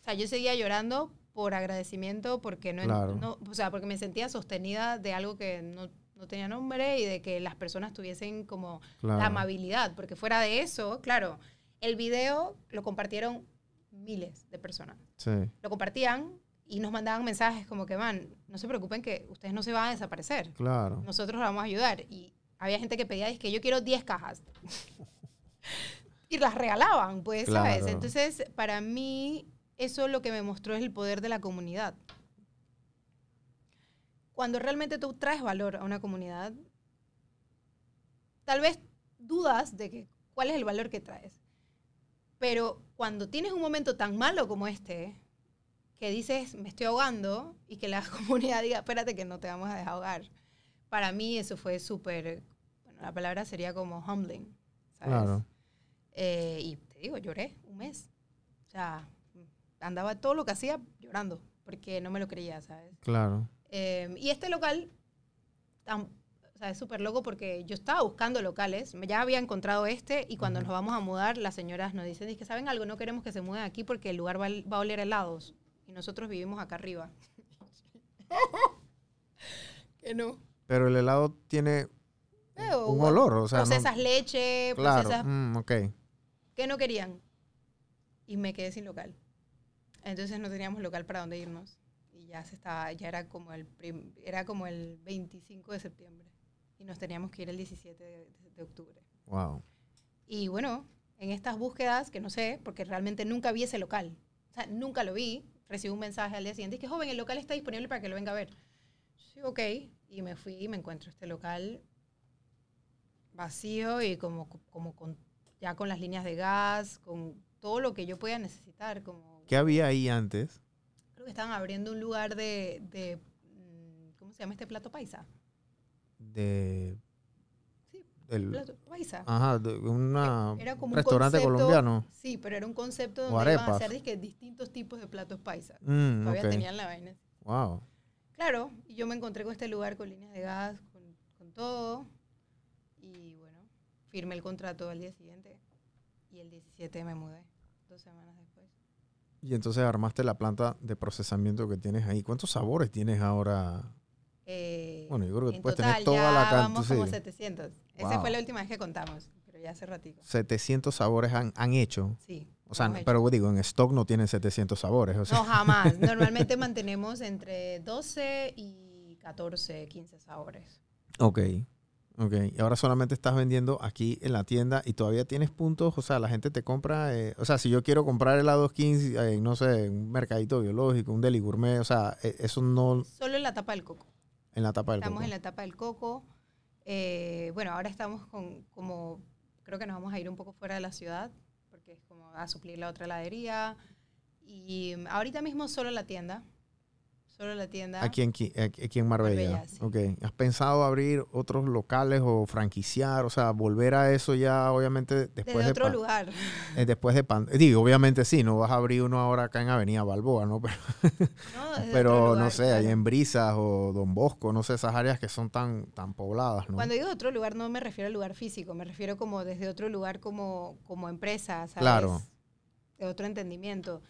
[SPEAKER 3] O sea, yo seguía llorando por agradecimiento, porque no,
[SPEAKER 2] Claro.
[SPEAKER 3] no- o sea, porque me sentía sostenida de algo que no, no tenía nombre y de que las personas tuviesen como
[SPEAKER 2] Claro.
[SPEAKER 3] la amabilidad, porque fuera de eso, claro, el video lo compartieron miles de personas.
[SPEAKER 2] Sí.
[SPEAKER 3] Lo compartían y nos mandaban mensajes como que, man, no se preocupen que ustedes no se van a desaparecer.
[SPEAKER 2] Claro.
[SPEAKER 3] Nosotros los vamos a ayudar. Y había gente que pedía, es que yo quiero 10 cajas. y las regalaban, pues, ¿sabes?
[SPEAKER 2] Claro.
[SPEAKER 3] Entonces, para mí, eso lo que me mostró es el poder de la comunidad. Cuando realmente tú traes valor a una comunidad, tal vez dudas de que, cuál es el valor que traes. Pero cuando tienes un momento tan malo como este, que dices, me estoy ahogando, y que la comunidad diga, espérate que no te vamos a dejar ahogar. Para mí eso fue súper, bueno, la palabra sería como humbling, ¿sabes?
[SPEAKER 2] Claro.
[SPEAKER 3] Eh, y te digo, lloré un mes. O sea, andaba todo lo que hacía llorando, porque no me lo creía, ¿sabes?
[SPEAKER 2] Claro.
[SPEAKER 3] Eh, y este local, tan- o sea, es súper loco porque yo estaba buscando locales, ya había encontrado este y cuando nos vamos a mudar, las señoras nos dicen, es que saben algo, no queremos que se muden aquí porque el lugar va, va a oler helados y nosotros vivimos acá arriba. que no.
[SPEAKER 2] Pero el helado tiene
[SPEAKER 3] Eh, o-
[SPEAKER 2] un olor, o sea, no-
[SPEAKER 3] procesas leche,
[SPEAKER 2] claro.
[SPEAKER 3] procesas
[SPEAKER 2] mm, ok.
[SPEAKER 3] que no querían. Y me quedé sin local. Entonces no teníamos local para dónde irnos. Y ya se estaba, ya era como el prim- era como el 25 de septiembre. Y nos teníamos que ir el 17 de, de octubre.
[SPEAKER 2] Wow.
[SPEAKER 3] Y bueno, en estas búsquedas, que no sé, porque realmente nunca vi ese local. O sea, nunca lo vi. Recibí un mensaje al día siguiente. Que joven, el local está disponible para que lo venga a ver. Sí, ok. Y me fui y me encuentro este local vacío y como, como con, ya con las líneas de gas, con todo lo que yo podía necesitar. Como,
[SPEAKER 2] ¿Qué había ahí antes?
[SPEAKER 3] creo que estaban abriendo un lugar de, de, mm, ¿cómo se llama este plato paisa?
[SPEAKER 2] De.
[SPEAKER 3] Sí,
[SPEAKER 2] del-
[SPEAKER 3] Plato paisa.
[SPEAKER 2] ajá, de una,
[SPEAKER 3] Era como
[SPEAKER 2] un restaurante
[SPEAKER 3] concepto-
[SPEAKER 2] colombiano.
[SPEAKER 3] Sí, pero era un concepto donde iban a hacer dizque, distintos tipos de platos paisa.
[SPEAKER 2] Mm,
[SPEAKER 3] Todavía tenían la vaina.
[SPEAKER 2] Wow.
[SPEAKER 3] Claro, y yo me encontré con este lugar con líneas de gas, con, con todo. Y bueno, firmé el contrato al día siguiente y el 17 me mudé, dos semanas después.
[SPEAKER 2] Y entonces armaste la planta de procesamiento que tienes ahí. ¿Cuántos sabores tienes ahora?
[SPEAKER 3] Eh,
[SPEAKER 2] Bueno, yo creo que puedes
[SPEAKER 3] total
[SPEAKER 2] tener toda
[SPEAKER 3] ya
[SPEAKER 2] la cantidad.
[SPEAKER 3] vamos como 700. Esa
[SPEAKER 2] Wow.
[SPEAKER 3] fue la última vez que contamos, pero ya hace ratito.
[SPEAKER 2] 700 sabores han, han hecho.
[SPEAKER 3] Sí.
[SPEAKER 2] O sea,
[SPEAKER 3] hecho.
[SPEAKER 2] pero digo, en stock no tienen 700 sabores. O sea,
[SPEAKER 3] No, jamás. Normalmente mantenemos entre 12 y 14, 15 sabores.
[SPEAKER 2] Ok. Ok. Y ahora solamente estás vendiendo aquí en la tienda y todavía tienes puntos. O sea, la gente te compra. eh, o sea, si yo quiero comprar helados 15, eh, no sé, un mercadito biológico, un deli gourmet, o sea, eh, eso no
[SPEAKER 3] Solo en la tapa del coco.
[SPEAKER 2] en la tapa del
[SPEAKER 3] Estamos
[SPEAKER 2] coco.
[SPEAKER 3] en la etapa del coco. Eh, bueno, ahora estamos con como, creo que nos vamos a ir un poco fuera de la ciudad, porque es como a suplir la otra heladería. Y ahorita mismo solo la tienda. Solo la tienda.
[SPEAKER 2] Aquí en, aquí en Marbella.
[SPEAKER 3] Marbella, sí.
[SPEAKER 2] Ok. ¿Has pensado abrir otros locales o franquiciar? O sea, volver a eso ya, obviamente, después
[SPEAKER 3] desde
[SPEAKER 2] de,
[SPEAKER 3] otro lugar.
[SPEAKER 2] eh, después de pan- Digo, obviamente sí, no vas a abrir uno ahora acá en Avenida Balboa, ¿no? Pero,
[SPEAKER 3] ¿no?
[SPEAKER 2] Pero
[SPEAKER 3] otro
[SPEAKER 2] no
[SPEAKER 3] lugar,
[SPEAKER 2] sé, ahí
[SPEAKER 3] claro.
[SPEAKER 2] en Brisas o Don Bosco, no sé, esas áreas que son tan, tan pobladas, ¿no?
[SPEAKER 3] Cuando digo otro lugar, no me refiero al lugar físico, me refiero como desde otro lugar como, como empresa, ¿sabes?
[SPEAKER 2] Claro.
[SPEAKER 3] De otro entendimiento.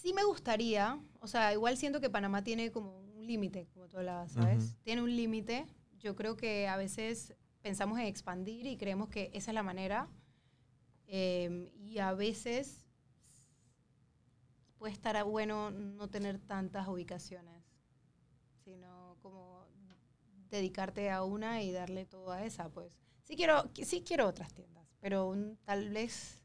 [SPEAKER 3] Sí me gustaría, o sea, igual siento que Panamá tiene como un límite, como tú hablabas, ¿sabes? Tiene un límite. Yo creo que a veces pensamos en expandir y creemos que esa es la manera. eh, y a veces puede estar bueno no tener tantas ubicaciones, sino como dedicarte a una y darle todo a esa, pues. Sí quiero, sí quiero otras tiendas, pero un- tal vez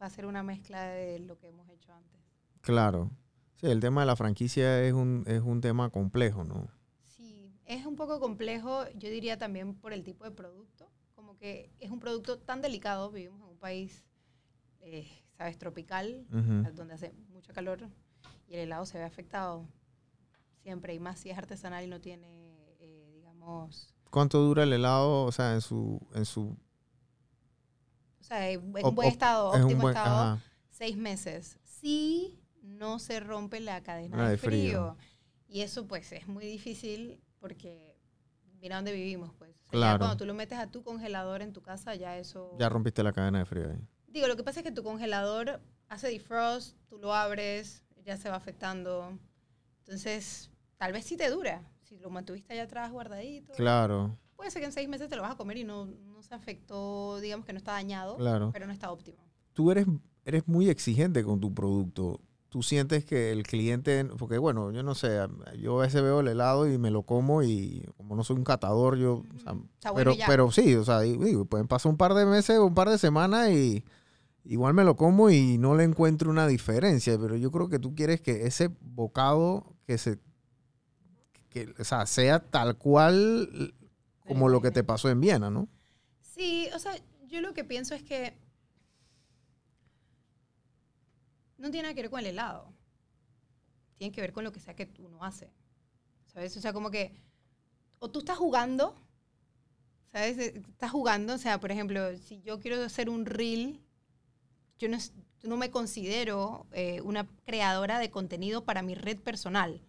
[SPEAKER 3] va a ser una mezcla de lo que hemos hecho antes.
[SPEAKER 2] Claro. Sí, el tema de la franquicia es un, es un tema complejo, ¿no?
[SPEAKER 3] Sí, es un poco complejo, yo diría también por el tipo de producto, como que es un producto tan delicado, vivimos en un país, eh, sabes, tropical, donde hace mucho calor y el helado se ve afectado siempre, y más si es artesanal y no tiene, eh, digamos,
[SPEAKER 2] ¿Cuánto dura el helado? O sea, en su... En su
[SPEAKER 3] o sea, en buen estado,
[SPEAKER 2] es
[SPEAKER 3] óptimo
[SPEAKER 2] buen-
[SPEAKER 3] estado,
[SPEAKER 2] ajá.
[SPEAKER 3] seis meses. Si no se rompe la cadena
[SPEAKER 2] Ah,
[SPEAKER 3] de,
[SPEAKER 2] frío.
[SPEAKER 3] frío. Y eso pues es muy difícil porque mira dónde vivimos pues. O sea,
[SPEAKER 2] Claro.
[SPEAKER 3] cuando tú lo metes a tu congelador en tu casa, ya eso...
[SPEAKER 2] Ya rompiste la cadena de frío ahí.
[SPEAKER 3] Digo, lo que pasa es que tu congelador hace defrost, tú lo abres, ya se va afectando. Entonces, tal vez sí te dura. Si lo mantuviste allá atrás guardadito.
[SPEAKER 2] Claro,
[SPEAKER 3] Puede ser que en seis meses te lo vas a comer y no, no se afectó, digamos que no está dañado,
[SPEAKER 2] claro.
[SPEAKER 3] pero no está óptimo.
[SPEAKER 2] Tú eres, eres muy exigente con tu producto. Tú sientes que el cliente, porque bueno, yo no sé, yo a veces veo el helado y me lo como y como no soy un catador, yo, o sea,
[SPEAKER 3] Ujú. Está bueno
[SPEAKER 2] pero,
[SPEAKER 3] ya.
[SPEAKER 2] pero sí, o sea, digo, pueden pasar un par de meses o un par de semanas y igual me lo como y no le encuentro una diferencia, pero yo creo que tú quieres que ese bocado que se, que, o sea, sea tal cual como lo que te pasó en Viena, ¿no?
[SPEAKER 3] Sí, o sea, yo lo que pienso es que no tiene nada que ver con el helado. Tiene que ver con lo que sea que uno hace. ¿Sabes? O sea, como que o tú estás jugando, ¿sabes? Eh, Estás jugando, o sea, por ejemplo, si yo quiero hacer un reel, yo no, no me considero eh, una creadora de contenido para mi red personal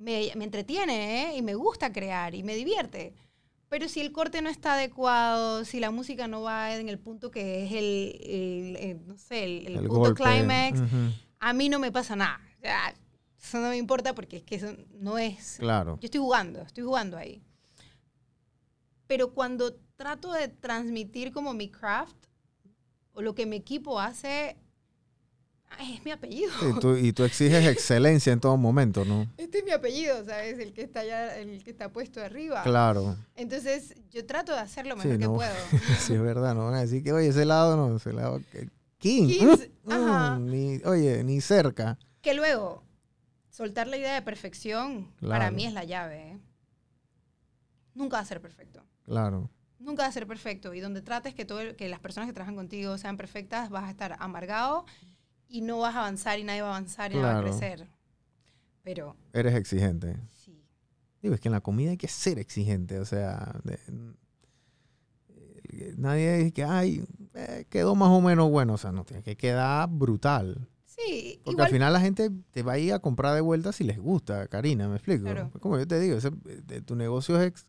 [SPEAKER 3] me, me entretiene ¿eh? y me gusta crear y me divierte. Pero si el corte no está adecuado, si la música no va en el punto que es el, el- el, no sé, el, el punto
[SPEAKER 2] golpe.
[SPEAKER 3] climax,
[SPEAKER 2] Ujú.
[SPEAKER 3] a mí no me pasa nada. Sea, eso no me importa porque es que eso no es...
[SPEAKER 2] Claro.
[SPEAKER 3] Yo estoy jugando, estoy jugando ahí. Pero cuando trato de transmitir como mi craft o lo que mi equipo hace, ay, es mi apellido.
[SPEAKER 2] Y tú, y tú exiges excelencia en todo momento, ¿no?
[SPEAKER 3] Este es mi apellido, ¿sabes? El que está allá, el que está puesto arriba.
[SPEAKER 2] Claro.
[SPEAKER 3] Entonces, yo trato de hacer lo
[SPEAKER 2] Sí,
[SPEAKER 3] mejor que puedo.
[SPEAKER 2] Sí, es verdad, no van a decir que, oye, ese lado no, ese lado. King.
[SPEAKER 3] Kings,
[SPEAKER 2] Mm,
[SPEAKER 3] ajá.
[SPEAKER 2] ni, oye, ni cerca.
[SPEAKER 3] Que luego, soltar la idea de perfección, para mí es la llave. ¿eh? Nunca va a ser perfecto.
[SPEAKER 2] Claro.
[SPEAKER 3] Nunca va a ser perfecto. Y donde trates que, todo el- que las personas que trabajan contigo sean perfectas, vas a estar amargado y no vas a avanzar y nadie va a avanzar y no va a
[SPEAKER 2] Claro.
[SPEAKER 3] crecer. Pero
[SPEAKER 2] Eres exigente.
[SPEAKER 3] sí.
[SPEAKER 2] Digo, es que en la comida hay que ser exigente. O sea, de- eh, nadie dice que, ay, eh, quedó más o menos bueno. O sea, no tiene que quedar brutal.
[SPEAKER 3] Sí,
[SPEAKER 2] Porque
[SPEAKER 3] igual
[SPEAKER 2] al final la gente te va a ir a comprar de vuelta si les gusta, Karina, ¿me explico?
[SPEAKER 3] Claro.
[SPEAKER 2] Como yo te digo, ese- de- tu negocio es, ex-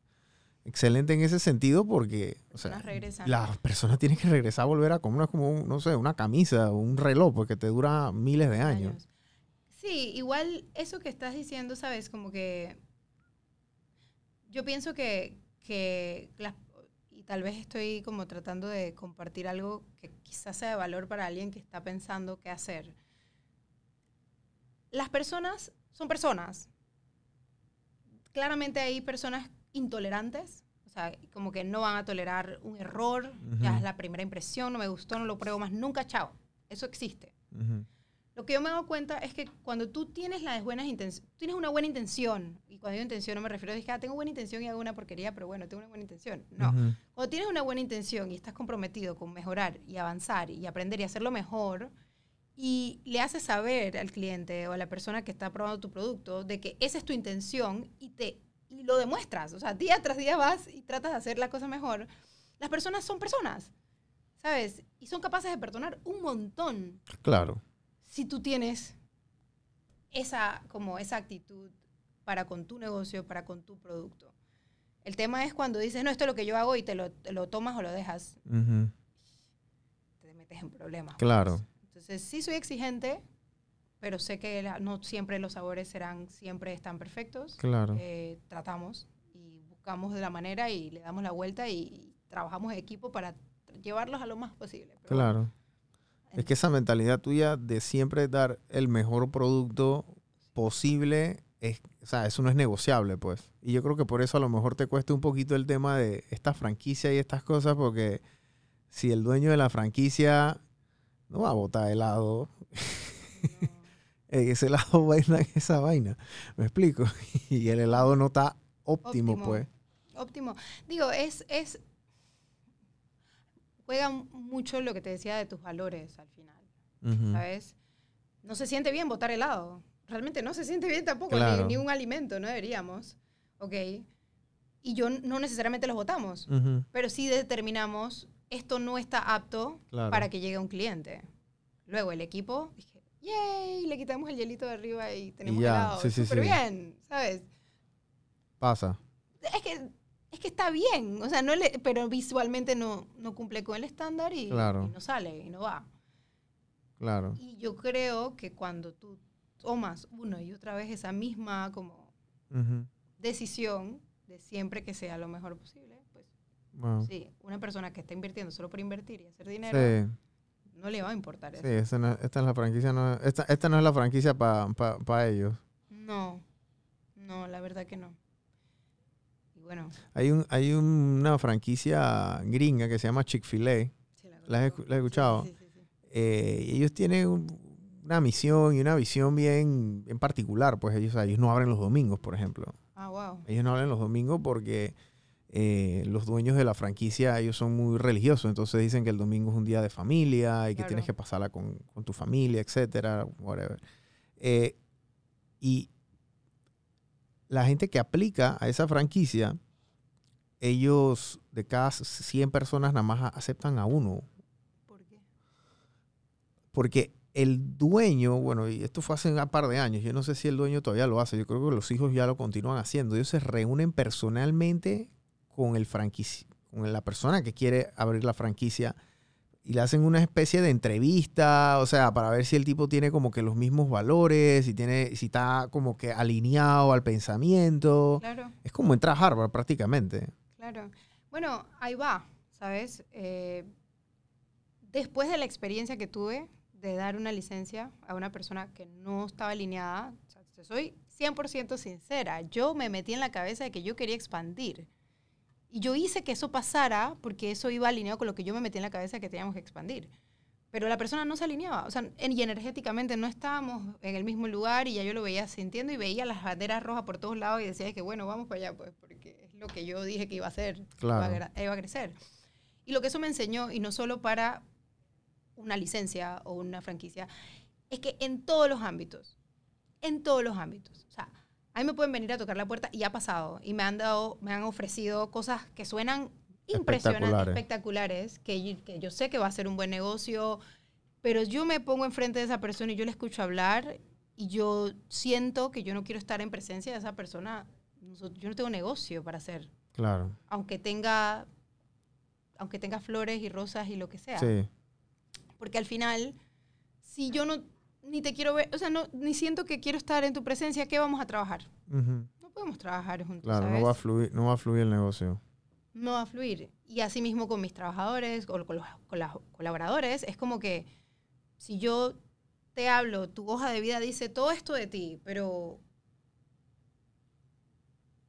[SPEAKER 2] excelente en ese sentido porque o sea, las personas tienen que regresar a volver a comer como, un- no sé, una camisa o un reloj porque te dura miles de años.
[SPEAKER 3] Sí, igual eso que estás diciendo, sabes, como que yo pienso que, que las- y tal vez estoy como tratando de compartir algo que quizás sea de valor para alguien que está pensando qué hacer. Las personas son personas. Claramente hay personas intolerantes, o sea, como que no van a tolerar un error, ya es la primera impresión, no me gustó, no lo pruebo más nunca, chao. Eso existe. Lo que yo me he dado cuenta es que cuando tú tienes las buenas intenciones, tienes una buena intención, y cuando digo intención no me refiero a decir, ah, tengo buena intención y hago una porquería, pero bueno, tengo una buena intención. No.
[SPEAKER 2] Ujú.
[SPEAKER 3] Cuando tienes una buena intención y estás comprometido con mejorar y avanzar y aprender y hacerlo mejor, y le haces saber al cliente o a la persona que está probando tu producto de que esa es tu intención y te y lo demuestras, o sea, día tras día vas y tratas de hacer la cosa mejor, las personas son personas, ¿sabes? Y son capaces de perdonar un montón
[SPEAKER 2] Claro.
[SPEAKER 3] si tú tienes esa, como esa actitud para con tu negocio, para con tu producto. El tema es cuando dices, no, esto es lo que yo hago y te lo, te lo tomas o lo dejas,
[SPEAKER 2] Ujú.
[SPEAKER 3] te metes en problemas.
[SPEAKER 2] Claro.
[SPEAKER 3] pues. Entonces, sí soy exigente, pero sé que la- no siempre los sabores serán, siempre están perfectos.
[SPEAKER 2] Claro.
[SPEAKER 3] Eh, tratamos y buscamos de la manera y le damos la vuelta y, y trabajamos en equipo para llevarlos a lo más posible. Pero bueno,
[SPEAKER 2] Claro. Es que esa mentalidad tuya de siempre dar el mejor producto posible, es, o sea, eso no es negociable, pues. Y yo creo que por eso a lo mejor te cuesta un poquito el tema de esta franquicia y estas cosas, porque si el dueño de la franquicia no va a botar helado,
[SPEAKER 3] no.
[SPEAKER 2] Ese helado vaina esa vaina. ¿Me explico? Y el helado no está óptimo,
[SPEAKER 3] Óptimo.
[SPEAKER 2] pues.
[SPEAKER 3] Óptimo. Digo, es, es. Juega mucho lo que te decía de tus valores al final. ¿sabes? No se siente bien botar helado. Realmente no se siente bien tampoco,
[SPEAKER 2] Claro.
[SPEAKER 3] ni, ni un alimento, no deberíamos. ¿Ok? Y yo no necesariamente los votamos, pero sí determinamos esto no está apto
[SPEAKER 2] Claro.
[SPEAKER 3] para que llegue un cliente. Luego el equipo, ¡yay! Le quitamos el hielito de arriba y tenemos
[SPEAKER 2] ya,
[SPEAKER 3] helado.
[SPEAKER 2] sí, sí,
[SPEAKER 3] Súper
[SPEAKER 2] sí.
[SPEAKER 3] bien, ¿sabes?
[SPEAKER 2] Pasa.
[SPEAKER 3] es que, es que está bien, o sea, no le, pero visualmente no, no cumple con el estándar y,
[SPEAKER 2] Claro.
[SPEAKER 3] y no sale y no va.
[SPEAKER 2] Claro.
[SPEAKER 3] Y yo creo que cuando tú tomas una y otra vez esa misma como
[SPEAKER 2] Ujú.
[SPEAKER 3] decisión de siempre que sea lo mejor posible, pues
[SPEAKER 2] Wow.
[SPEAKER 3] sí, una persona que está invirtiendo solo por invertir y hacer dinero,
[SPEAKER 2] Sí.
[SPEAKER 3] No le va a importar eso.
[SPEAKER 2] Sí, esta, no- esta es la franquicia, no, esta, esta no es la franquicia para ellos.
[SPEAKER 3] No, no, la verdad que no. Y bueno,
[SPEAKER 2] Hay, un, hay un- una franquicia gringa que se llama Chick-fil-A.
[SPEAKER 3] sí, la,
[SPEAKER 2] ¿La has la has escuchado?
[SPEAKER 3] Sí, sí,
[SPEAKER 2] eh, y ellos tienen un- una misión y una visión bien en particular. Pues ellos, ellos no abren los domingos, por ejemplo.
[SPEAKER 3] Ah, wow.
[SPEAKER 2] Ellos no abren los domingos porque eh, los dueños de la franquicia, ellos son muy religiosos. Entonces dicen que el domingo es un día de familia y que
[SPEAKER 3] Claro.
[SPEAKER 2] tienes que pasarla con, con tu familia, etcétera, whatever. Eh, y la gente que aplica a esa franquicia, ellos de cada 100 personas nada más aceptan a uno.
[SPEAKER 3] ¿Por qué?
[SPEAKER 2] Porque el dueño, bueno, y esto fue hace un par de años, yo no sé si el dueño todavía lo hace, yo creo que los hijos ya lo continúan haciendo. Ellos se reúnen personalmente con el franquici- con la persona que quiere abrir la franquicia y le hacen una especie de entrevista, o sea, para ver si el tipo tiene como que los mismos valores, si tiene, si está como que alineado al pensamiento.
[SPEAKER 3] Claro.
[SPEAKER 2] Es como entrar a Harvard prácticamente.
[SPEAKER 3] Claro. Bueno, ahí va, ¿sabes? Eh, después de la experiencia que tuve de dar una licencia a una persona que no estaba alineada, o sea, soy 100% sincera, yo me metí en la cabeza de que yo quería expandir. Y yo hice que eso pasara porque eso iba alineado con lo que yo me metí en la cabeza que teníamos que expandir. Pero la persona no se alineaba. O sea, en- y energéticamente no estábamos en el mismo lugar y ya yo lo veía sintiendo y veía las banderas rojas por todos lados y decía que bueno, vamos para allá, pues, porque es lo que yo dije que iba a hacer.
[SPEAKER 2] Claro.
[SPEAKER 3] Iba, a, iba a crecer. Y lo que eso me enseñó, y no solo para una licencia o una franquicia, es que en todos los ámbitos, en todos los ámbitos, o sea, a mí me pueden venir a tocar la puerta y ha pasado, y me han dado, me han ofrecido cosas que suenan impresionantes,
[SPEAKER 2] Espectaculares.
[SPEAKER 3] espectaculares, que, yo- que yo sé que va a ser un buen negocio, pero yo me pongo enfrente de esa persona y yo le escucho hablar y yo siento que yo no quiero estar en presencia de esa persona. Yo no tengo negocio para hacer.
[SPEAKER 2] Claro.
[SPEAKER 3] aunque tenga, aunque tenga flores y rosas y lo que sea.
[SPEAKER 2] Sí.
[SPEAKER 3] Porque al final, si yo no, ni te quiero ver, o sea, no, ni siento que quiero estar en tu presencia, ¿qué vamos a trabajar?
[SPEAKER 2] Ujú.
[SPEAKER 3] No podemos trabajar juntos,
[SPEAKER 2] Claro,
[SPEAKER 3] ¿sabes?
[SPEAKER 2] no va a fluir, no va a fluir el negocio.
[SPEAKER 3] no va a fluir. Y así mismo con mis trabajadores o con los con los colaboradores, es como que si yo te hablo, tu hoja de vida dice todo esto de ti, pero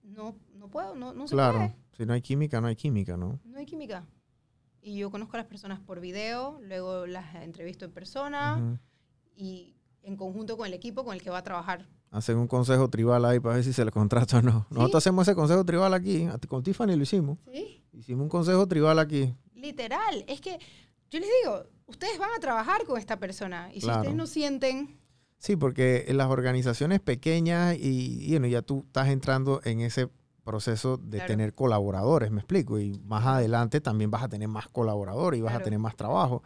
[SPEAKER 3] no, no puedo, no, no se
[SPEAKER 2] Claro.
[SPEAKER 3] puede.
[SPEAKER 2] Si no hay química, no hay química, ¿no?
[SPEAKER 3] No hay química. Y yo conozco a las personas por video, luego las entrevisto en persona
[SPEAKER 2] Ujú.
[SPEAKER 3] Y en conjunto con el equipo con el que va a trabajar.
[SPEAKER 2] Hacen un consejo tribal ahí para ver si se le contrata o no. Nosotros hacemos ese consejo tribal aquí. Con Tiffany lo hicimos.
[SPEAKER 3] ¿Sí?
[SPEAKER 2] Hicimos un consejo tribal aquí.
[SPEAKER 3] Literal. Es que yo les digo, ustedes van a trabajar con esta persona y si ustedes no sienten
[SPEAKER 2] Sí, porque en las organizaciones pequeñas y, y, bueno, ya tú estás entrando en ese proceso de
[SPEAKER 3] Claro.
[SPEAKER 2] tener colaboradores, me explico, y más adelante también vas a tener más colaboradores y vas a tener más trabajo.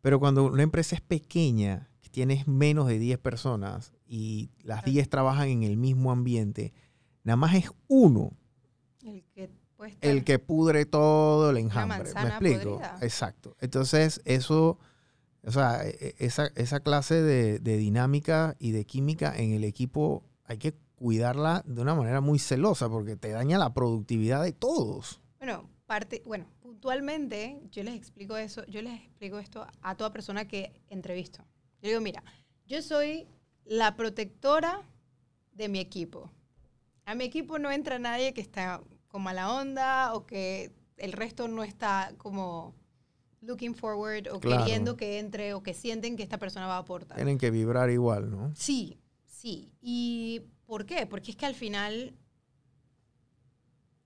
[SPEAKER 2] Pero cuando una empresa es pequeña, que tienes menos de 10 personas y las
[SPEAKER 3] Claro.
[SPEAKER 2] 10 trabajan en el mismo ambiente, nada más es uno
[SPEAKER 3] el que
[SPEAKER 2] el que pudre todo el enjambre. ¿Me explico?
[SPEAKER 3] podrida.
[SPEAKER 2] Exacto. Entonces, eso, o sea, e- e- esa, esa clase de, de dinámica y de química en el equipo hay que cuidarla de una manera muy celosa porque te daña la productividad de todos.
[SPEAKER 3] Bueno, parte, bueno, puntualmente yo les explico eso, yo les explico esto a toda persona que entrevisto. Yo digo, mira, yo soy la protectora de mi equipo. A mi equipo no entra nadie que está con mala onda o que el resto no está como looking forward o
[SPEAKER 2] Claro.
[SPEAKER 3] queriendo que entre o que sienten que esta persona va a aportar.
[SPEAKER 2] Tienen que vibrar igual, ¿no?
[SPEAKER 3] Sí, sí. ¿Y por qué? Porque es que al final,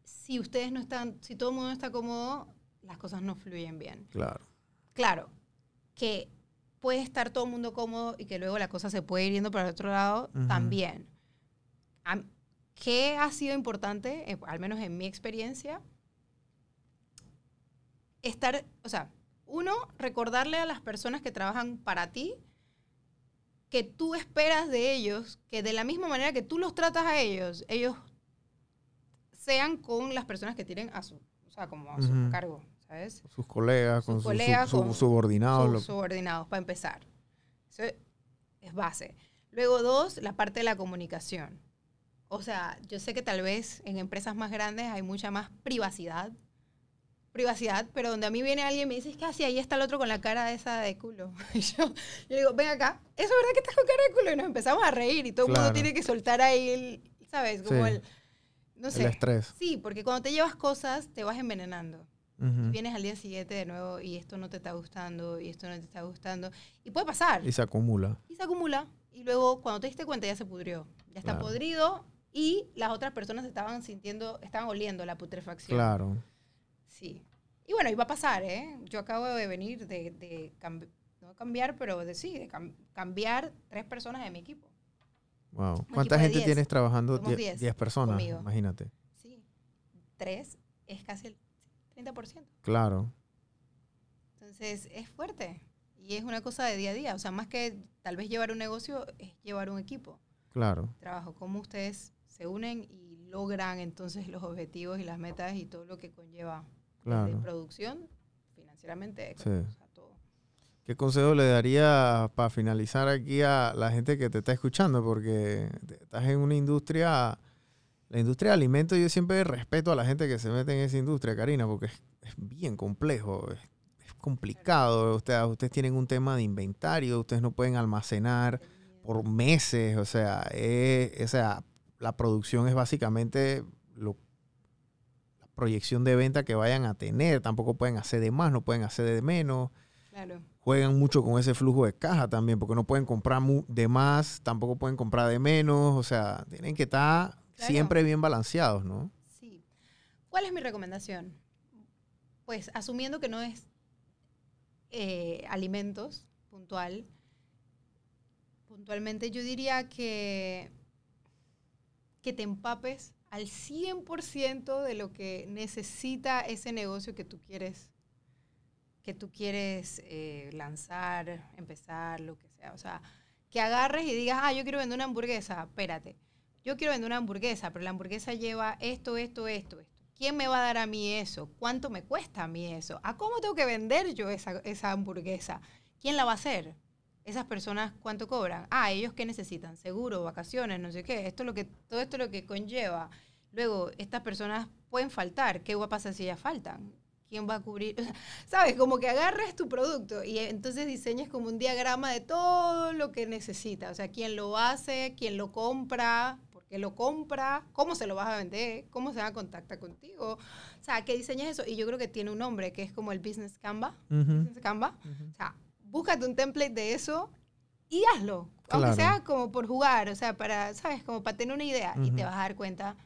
[SPEAKER 3] si ustedes no están, si todo el mundo no está cómodo, las cosas no fluyen bien.
[SPEAKER 2] Claro.
[SPEAKER 3] Claro, que puede estar todo el mundo cómodo y que luego la cosa se puede ir yendo para el otro lado, también. Am- ¿Qué ha sido importante, eh, al menos en mi experiencia? Estar, o sea, uno, recordarle a las personas que trabajan para ti que tú esperas de ellos que de la misma manera que tú los tratas a ellos, ellos sean con las personas que tienen a su, o sea, como a su cargo, ¿sabes?
[SPEAKER 2] Sus colegas,
[SPEAKER 3] Sus
[SPEAKER 2] con sus su-
[SPEAKER 3] colegas,
[SPEAKER 2] su-
[SPEAKER 3] con
[SPEAKER 2] subordinados.
[SPEAKER 3] sus subordinados, para empezar. Eso es base. Luego, dos, la parte de la comunicación. O sea, yo sé que tal vez en empresas más grandes hay mucha más privacidad. Privacidad, pero donde a mí viene alguien y me dice, es que así ahí está el otro con la cara esa de culo. Y yo, yo digo, ven acá, ¿eso es verdad que estás con cara de culo? Y nos empezamos a reír y todo el
[SPEAKER 2] Claro.
[SPEAKER 3] mundo tiene que soltar ahí el, ¿sabes? Como
[SPEAKER 2] Sí.
[SPEAKER 3] el, no
[SPEAKER 2] el
[SPEAKER 3] sé.
[SPEAKER 2] estrés.
[SPEAKER 3] Sí, porque cuando te llevas cosas, te vas envenenando
[SPEAKER 2] Ujú.
[SPEAKER 3] vienes al día siguiente de nuevo y esto no te está gustando y esto no te está gustando. Y puede pasar.
[SPEAKER 2] Y se acumula.
[SPEAKER 3] Y se acumula. Y luego cuando te diste cuenta ya se pudrió. Ya está
[SPEAKER 2] Claro.
[SPEAKER 3] podrido y las otras personas estaban sintiendo, estaban oliendo la putrefacción.
[SPEAKER 2] Claro.
[SPEAKER 3] Sí. Y bueno, iba a pasar, ¿eh? Yo acabo de venir de, de cambi- no cambiar, pero de sí, de cam- cambiar tres personas de mi equipo.
[SPEAKER 2] Wow.
[SPEAKER 3] equipo
[SPEAKER 2] ¿Cuánta
[SPEAKER 3] de
[SPEAKER 2] gente
[SPEAKER 3] 10.
[SPEAKER 2] tienes trabajando?
[SPEAKER 3] Somos
[SPEAKER 2] Die-
[SPEAKER 3] 10
[SPEAKER 2] 10 personas,
[SPEAKER 3] conmigo.
[SPEAKER 2] imagínate.
[SPEAKER 3] Sí. Tres es casi el 30%.
[SPEAKER 2] Claro.
[SPEAKER 3] Entonces es fuerte y es una cosa de día a día. O sea, más que tal vez llevar un negocio, es llevar un equipo.
[SPEAKER 2] Claro.
[SPEAKER 3] Trabajo, cómo ustedes se unen y logran entonces los objetivos y las metas y todo lo que conlleva
[SPEAKER 2] Claro.
[SPEAKER 3] producción, financieramente,
[SPEAKER 2] Sí.
[SPEAKER 3] o sea, todo.
[SPEAKER 2] ¿Qué consejo le daría para finalizar aquí a la gente que te está escuchando? Porque estás en una industria, la industria de alimentos, yo siempre respeto a la gente que se mete en esa industria, Karina, porque es, es bien complejo, es, es complicado. Ustedes, ustedes tienen un tema de inventario, ustedes no pueden almacenar por meses, o sea, es- o sea, la producción es básicamente lo, la proyección de venta que vayan a tener, tampoco pueden hacer de más, no pueden hacer de menos.
[SPEAKER 3] Claro,
[SPEAKER 2] juegan mucho con ese flujo de caja también, porque no pueden comprar de más, tampoco pueden comprar de menos, o sea, tienen que estar
[SPEAKER 3] Claro.
[SPEAKER 2] siempre bien balanceados, ¿no?
[SPEAKER 3] sí. ¿Cuál es mi recomendación? Pues asumiendo que no es eh, alimentos puntual, puntualmente yo diría que, que te empapes al 100% de lo que necesita ese negocio que tú quieres que tú quieres eh, lanzar, empezar, lo que sea. O sea, que agarres y digas, ah, yo quiero vender una hamburguesa. Espérate, yo quiero vender una hamburguesa, pero la hamburguesa lleva esto, esto, esto, esto. ¿quién me va a dar a mí eso? ¿Cuánto me cuesta a mí eso? ¿A cómo tengo que vender yo esa, esa hamburguesa? ¿Quién la va a hacer? Esas personas, ¿cuánto cobran? Ah, ellos qué necesitan? Seguro, vacaciones, no sé qué. Esto es lo que, todo esto es lo que conlleva. Luego, estas personas pueden faltar. ¿Qué va a pasar si ellas faltan? ¿Quién va a cubrir? ¿Sabes? Como que agarres tu producto y entonces diseñas como un diagrama de todo lo que necesita. O sea, quién lo hace, quién lo compra, qué lo compra, cómo se lo vas a vender, cómo se va a contactar contigo. O sea, que diseñas eso. Y yo creo que tiene un nombre que es como el Business Canva.
[SPEAKER 2] Ujú,
[SPEAKER 3] Business Canva.
[SPEAKER 2] ujú.
[SPEAKER 3] O sea, búscate un template de eso y hazlo.
[SPEAKER 2] Claro.
[SPEAKER 3] Aunque sea como por jugar, o sea, para, ¿sabes? Como para tener una idea. Y te vas a dar cuenta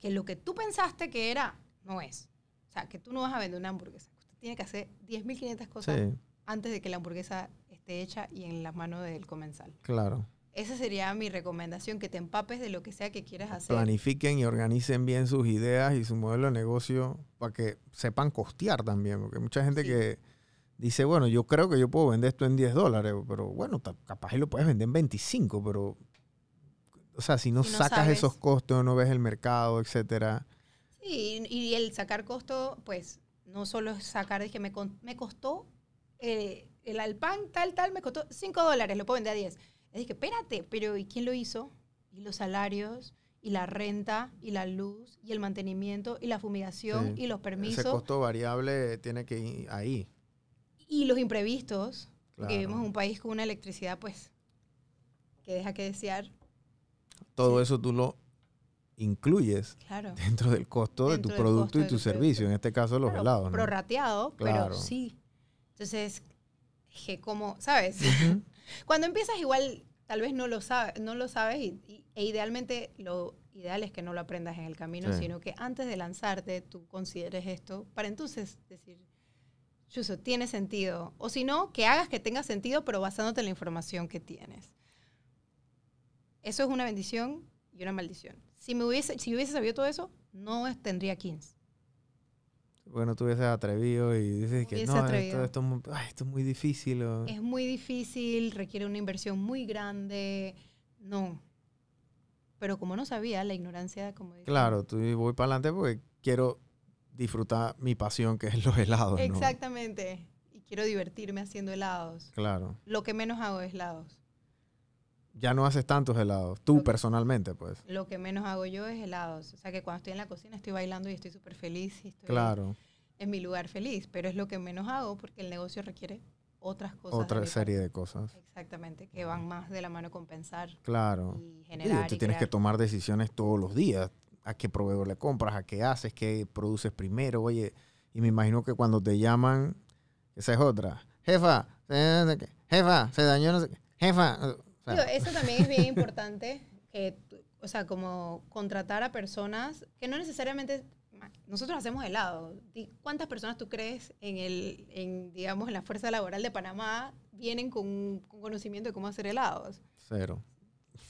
[SPEAKER 3] que lo que tú pensaste que era, no es. O sea, que tú no vas a vender una hamburguesa. Usted tiene que hacer 10.500 cosas
[SPEAKER 2] Sí,
[SPEAKER 3] antes de que la hamburguesa esté hecha y en las manos del comensal.
[SPEAKER 2] claro.
[SPEAKER 3] Esa sería mi recomendación, que te empapes de lo que sea que quieras hacer.
[SPEAKER 2] Planifiquen y organicen bien sus ideas y su modelo de negocio para que sepan costear también, porque mucha gente
[SPEAKER 3] Sí.
[SPEAKER 2] que dice, bueno, yo creo que yo puedo vender esto en 10 dólares, pero bueno, capaz y lo puedes vender en 25, pero, o sea, si no,
[SPEAKER 3] Si no
[SPEAKER 2] sacas
[SPEAKER 3] sabes.
[SPEAKER 2] esos costos, no ves el mercado, etcétera.
[SPEAKER 3] Sí, y el sacar costo, pues no solo es sacar, es que me, me costó eh, el al pan tal, tal, me costó 5 dólares, lo puedo vender a 10. Es que, espérate, pero ¿y quién lo hizo? Y los salarios, y la renta, y la luz, y el mantenimiento, y la fumigación,
[SPEAKER 2] Sí.
[SPEAKER 3] y los
[SPEAKER 2] Ese
[SPEAKER 3] permisos,
[SPEAKER 2] costo variable tiene que ir ahí.
[SPEAKER 3] y los imprevistos.
[SPEAKER 2] Claro.
[SPEAKER 3] vivimos en un país con una electricidad, pues, que deja que desear.
[SPEAKER 2] Todo
[SPEAKER 3] Sí.
[SPEAKER 2] eso tú lo incluyes
[SPEAKER 3] Claro.
[SPEAKER 2] dentro del costo de
[SPEAKER 3] Dentro
[SPEAKER 2] tu
[SPEAKER 3] del
[SPEAKER 2] producto y
[SPEAKER 3] de
[SPEAKER 2] tu
[SPEAKER 3] tu
[SPEAKER 2] servicio,
[SPEAKER 3] producto.
[SPEAKER 2] en este caso los
[SPEAKER 3] Claro,
[SPEAKER 2] helados. ¿no?
[SPEAKER 3] Prorrateado,
[SPEAKER 2] Claro.
[SPEAKER 3] pero sí. Entonces, es que como, ¿sabes?
[SPEAKER 2] Ujú.
[SPEAKER 3] Cuando empiezas igual, tal vez no lo, sabe, no lo sabes y, y- e idealmente lo ideal es que no lo aprendas en el camino,
[SPEAKER 2] Sí.
[SPEAKER 3] sino que antes de lanzarte tú consideres esto para entonces decir, Chuso, tiene sentido. O si no, que hagas que tenga sentido, pero basándote en la información que tienes. Eso es una bendición y una maldición. Si, me hubiese, si hubiese sabido todo eso, no tendría 15.
[SPEAKER 2] Bueno, tú hubieses atrevido y dices que no, esto, esto es muy, ay, esto es muy difícil. o-
[SPEAKER 3] Es muy difícil, requiere una inversión muy grande. No. Pero como no sabía, la ignorancia, como dicen,
[SPEAKER 2] Claro, tú voy para adelante porque quiero disfrutar mi pasión, que es los helados. ¿no?
[SPEAKER 3] Exactamente. Y quiero divertirme haciendo helados.
[SPEAKER 2] Claro.
[SPEAKER 3] Lo que menos hago es helados.
[SPEAKER 2] Ya no haces tantos helados, tú
[SPEAKER 3] que-
[SPEAKER 2] personalmente, pues.
[SPEAKER 3] Lo que menos hago yo es helados. O sea que cuando estoy en la cocina estoy bailando y estoy súper feliz y estoy
[SPEAKER 2] Claro,
[SPEAKER 3] en mi lugar feliz. Pero es lo que menos hago porque el negocio requiere otras cosas.
[SPEAKER 2] otra serie
[SPEAKER 3] parte.
[SPEAKER 2] de cosas.
[SPEAKER 3] Exactamente. Que van más de la mano con pensar
[SPEAKER 2] Claro.
[SPEAKER 3] y
[SPEAKER 2] Sí,
[SPEAKER 3] generar.
[SPEAKER 2] tú
[SPEAKER 3] y
[SPEAKER 2] tienes que tomar decisiones todos los días. ¿A qué proveedor le compras? ¿A qué haces? ¿Qué produces primero? Oye, y me imagino que cuando te llaman, esa es otra. Jefa, eh, jefa, se dañó no sé qué. Jefa.
[SPEAKER 3] Digo, eso también es bien importante, que, o sea, como contratar a personas que no necesariamente, nosotros hacemos helado. ¿Cuántas personas tú crees en el, en, digamos, en la fuerza laboral de Panamá vienen con, con conocimiento de cómo hacer helados?
[SPEAKER 2] cero.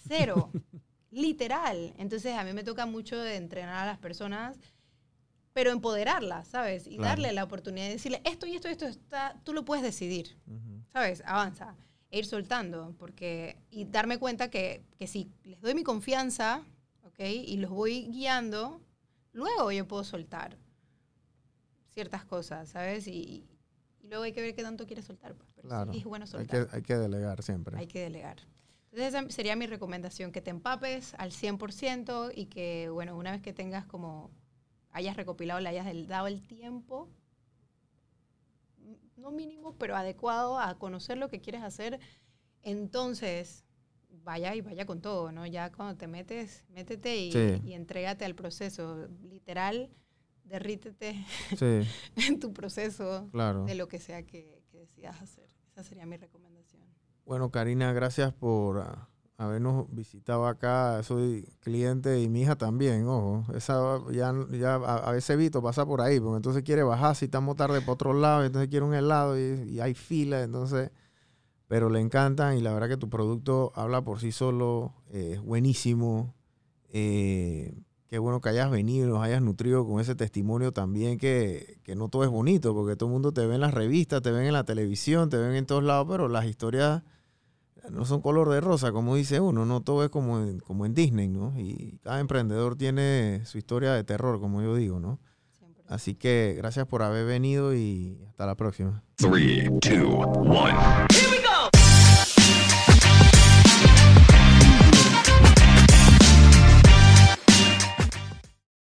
[SPEAKER 3] Cero. Literal. Entonces a mí me toca mucho de entrenar a las personas, pero empoderarlas, ¿sabes? Y
[SPEAKER 2] Claro.
[SPEAKER 3] darle la oportunidad de decirle, esto y esto y esto está, tú lo puedes decidir. ¿sabes? Avanza. E ir soltando, porque, y darme cuenta que, que si les doy mi confianza, ¿ok? Y los voy guiando, luego yo puedo soltar ciertas cosas, ¿sabes? Y, y luego hay que ver qué tanto quieres soltar. pues, pero sí
[SPEAKER 2] Claro.
[SPEAKER 3] es bueno
[SPEAKER 2] Hay
[SPEAKER 3] soltar.
[SPEAKER 2] que, hay que delegar siempre.
[SPEAKER 3] Hay que delegar. Entonces esa sería mi recomendación, que te empapes al 100% y que, bueno, una vez que tengas como, hayas recopilado, le hayas dado el tiempo, no mínimo, pero adecuado a conocer lo que quieres hacer, entonces vaya y vaya con todo, ¿no? Ya cuando te metes, métete y,
[SPEAKER 2] Sí.
[SPEAKER 3] y entrégate al proceso. Literal, derrítete
[SPEAKER 2] Sí,
[SPEAKER 3] en tu proceso
[SPEAKER 2] claro.
[SPEAKER 3] de lo que sea que, que decidas hacer. Esa sería mi recomendación.
[SPEAKER 2] Bueno, Karina, gracias por ah, habernos visitado acá. Soy cliente y mi hija también, ojo. Esa ya, ya a, a veces Vito pasa por ahí, porque entonces quiere bajar si estamos tarde para otro lado, entonces quiere un helado y, hay fila, entonces, pero le encantan y la verdad que tu producto habla por sí solo, eh, es buenísimo. Eh, qué bueno que hayas venido nos hayas nutrido con ese testimonio también, que, que no todo es bonito, porque todo el mundo te ve en las revistas, te ven en la televisión, te ven en todos lados, pero las historias no son color de rosa, como dice uno, no todo es como en, como en Disney, ¿no? Y cada emprendedor tiene su historia de terror, como yo digo, ¿no?
[SPEAKER 3] 100%.
[SPEAKER 2] Así que gracias por haber venido y hasta la próxima.
[SPEAKER 1] Three, two, one.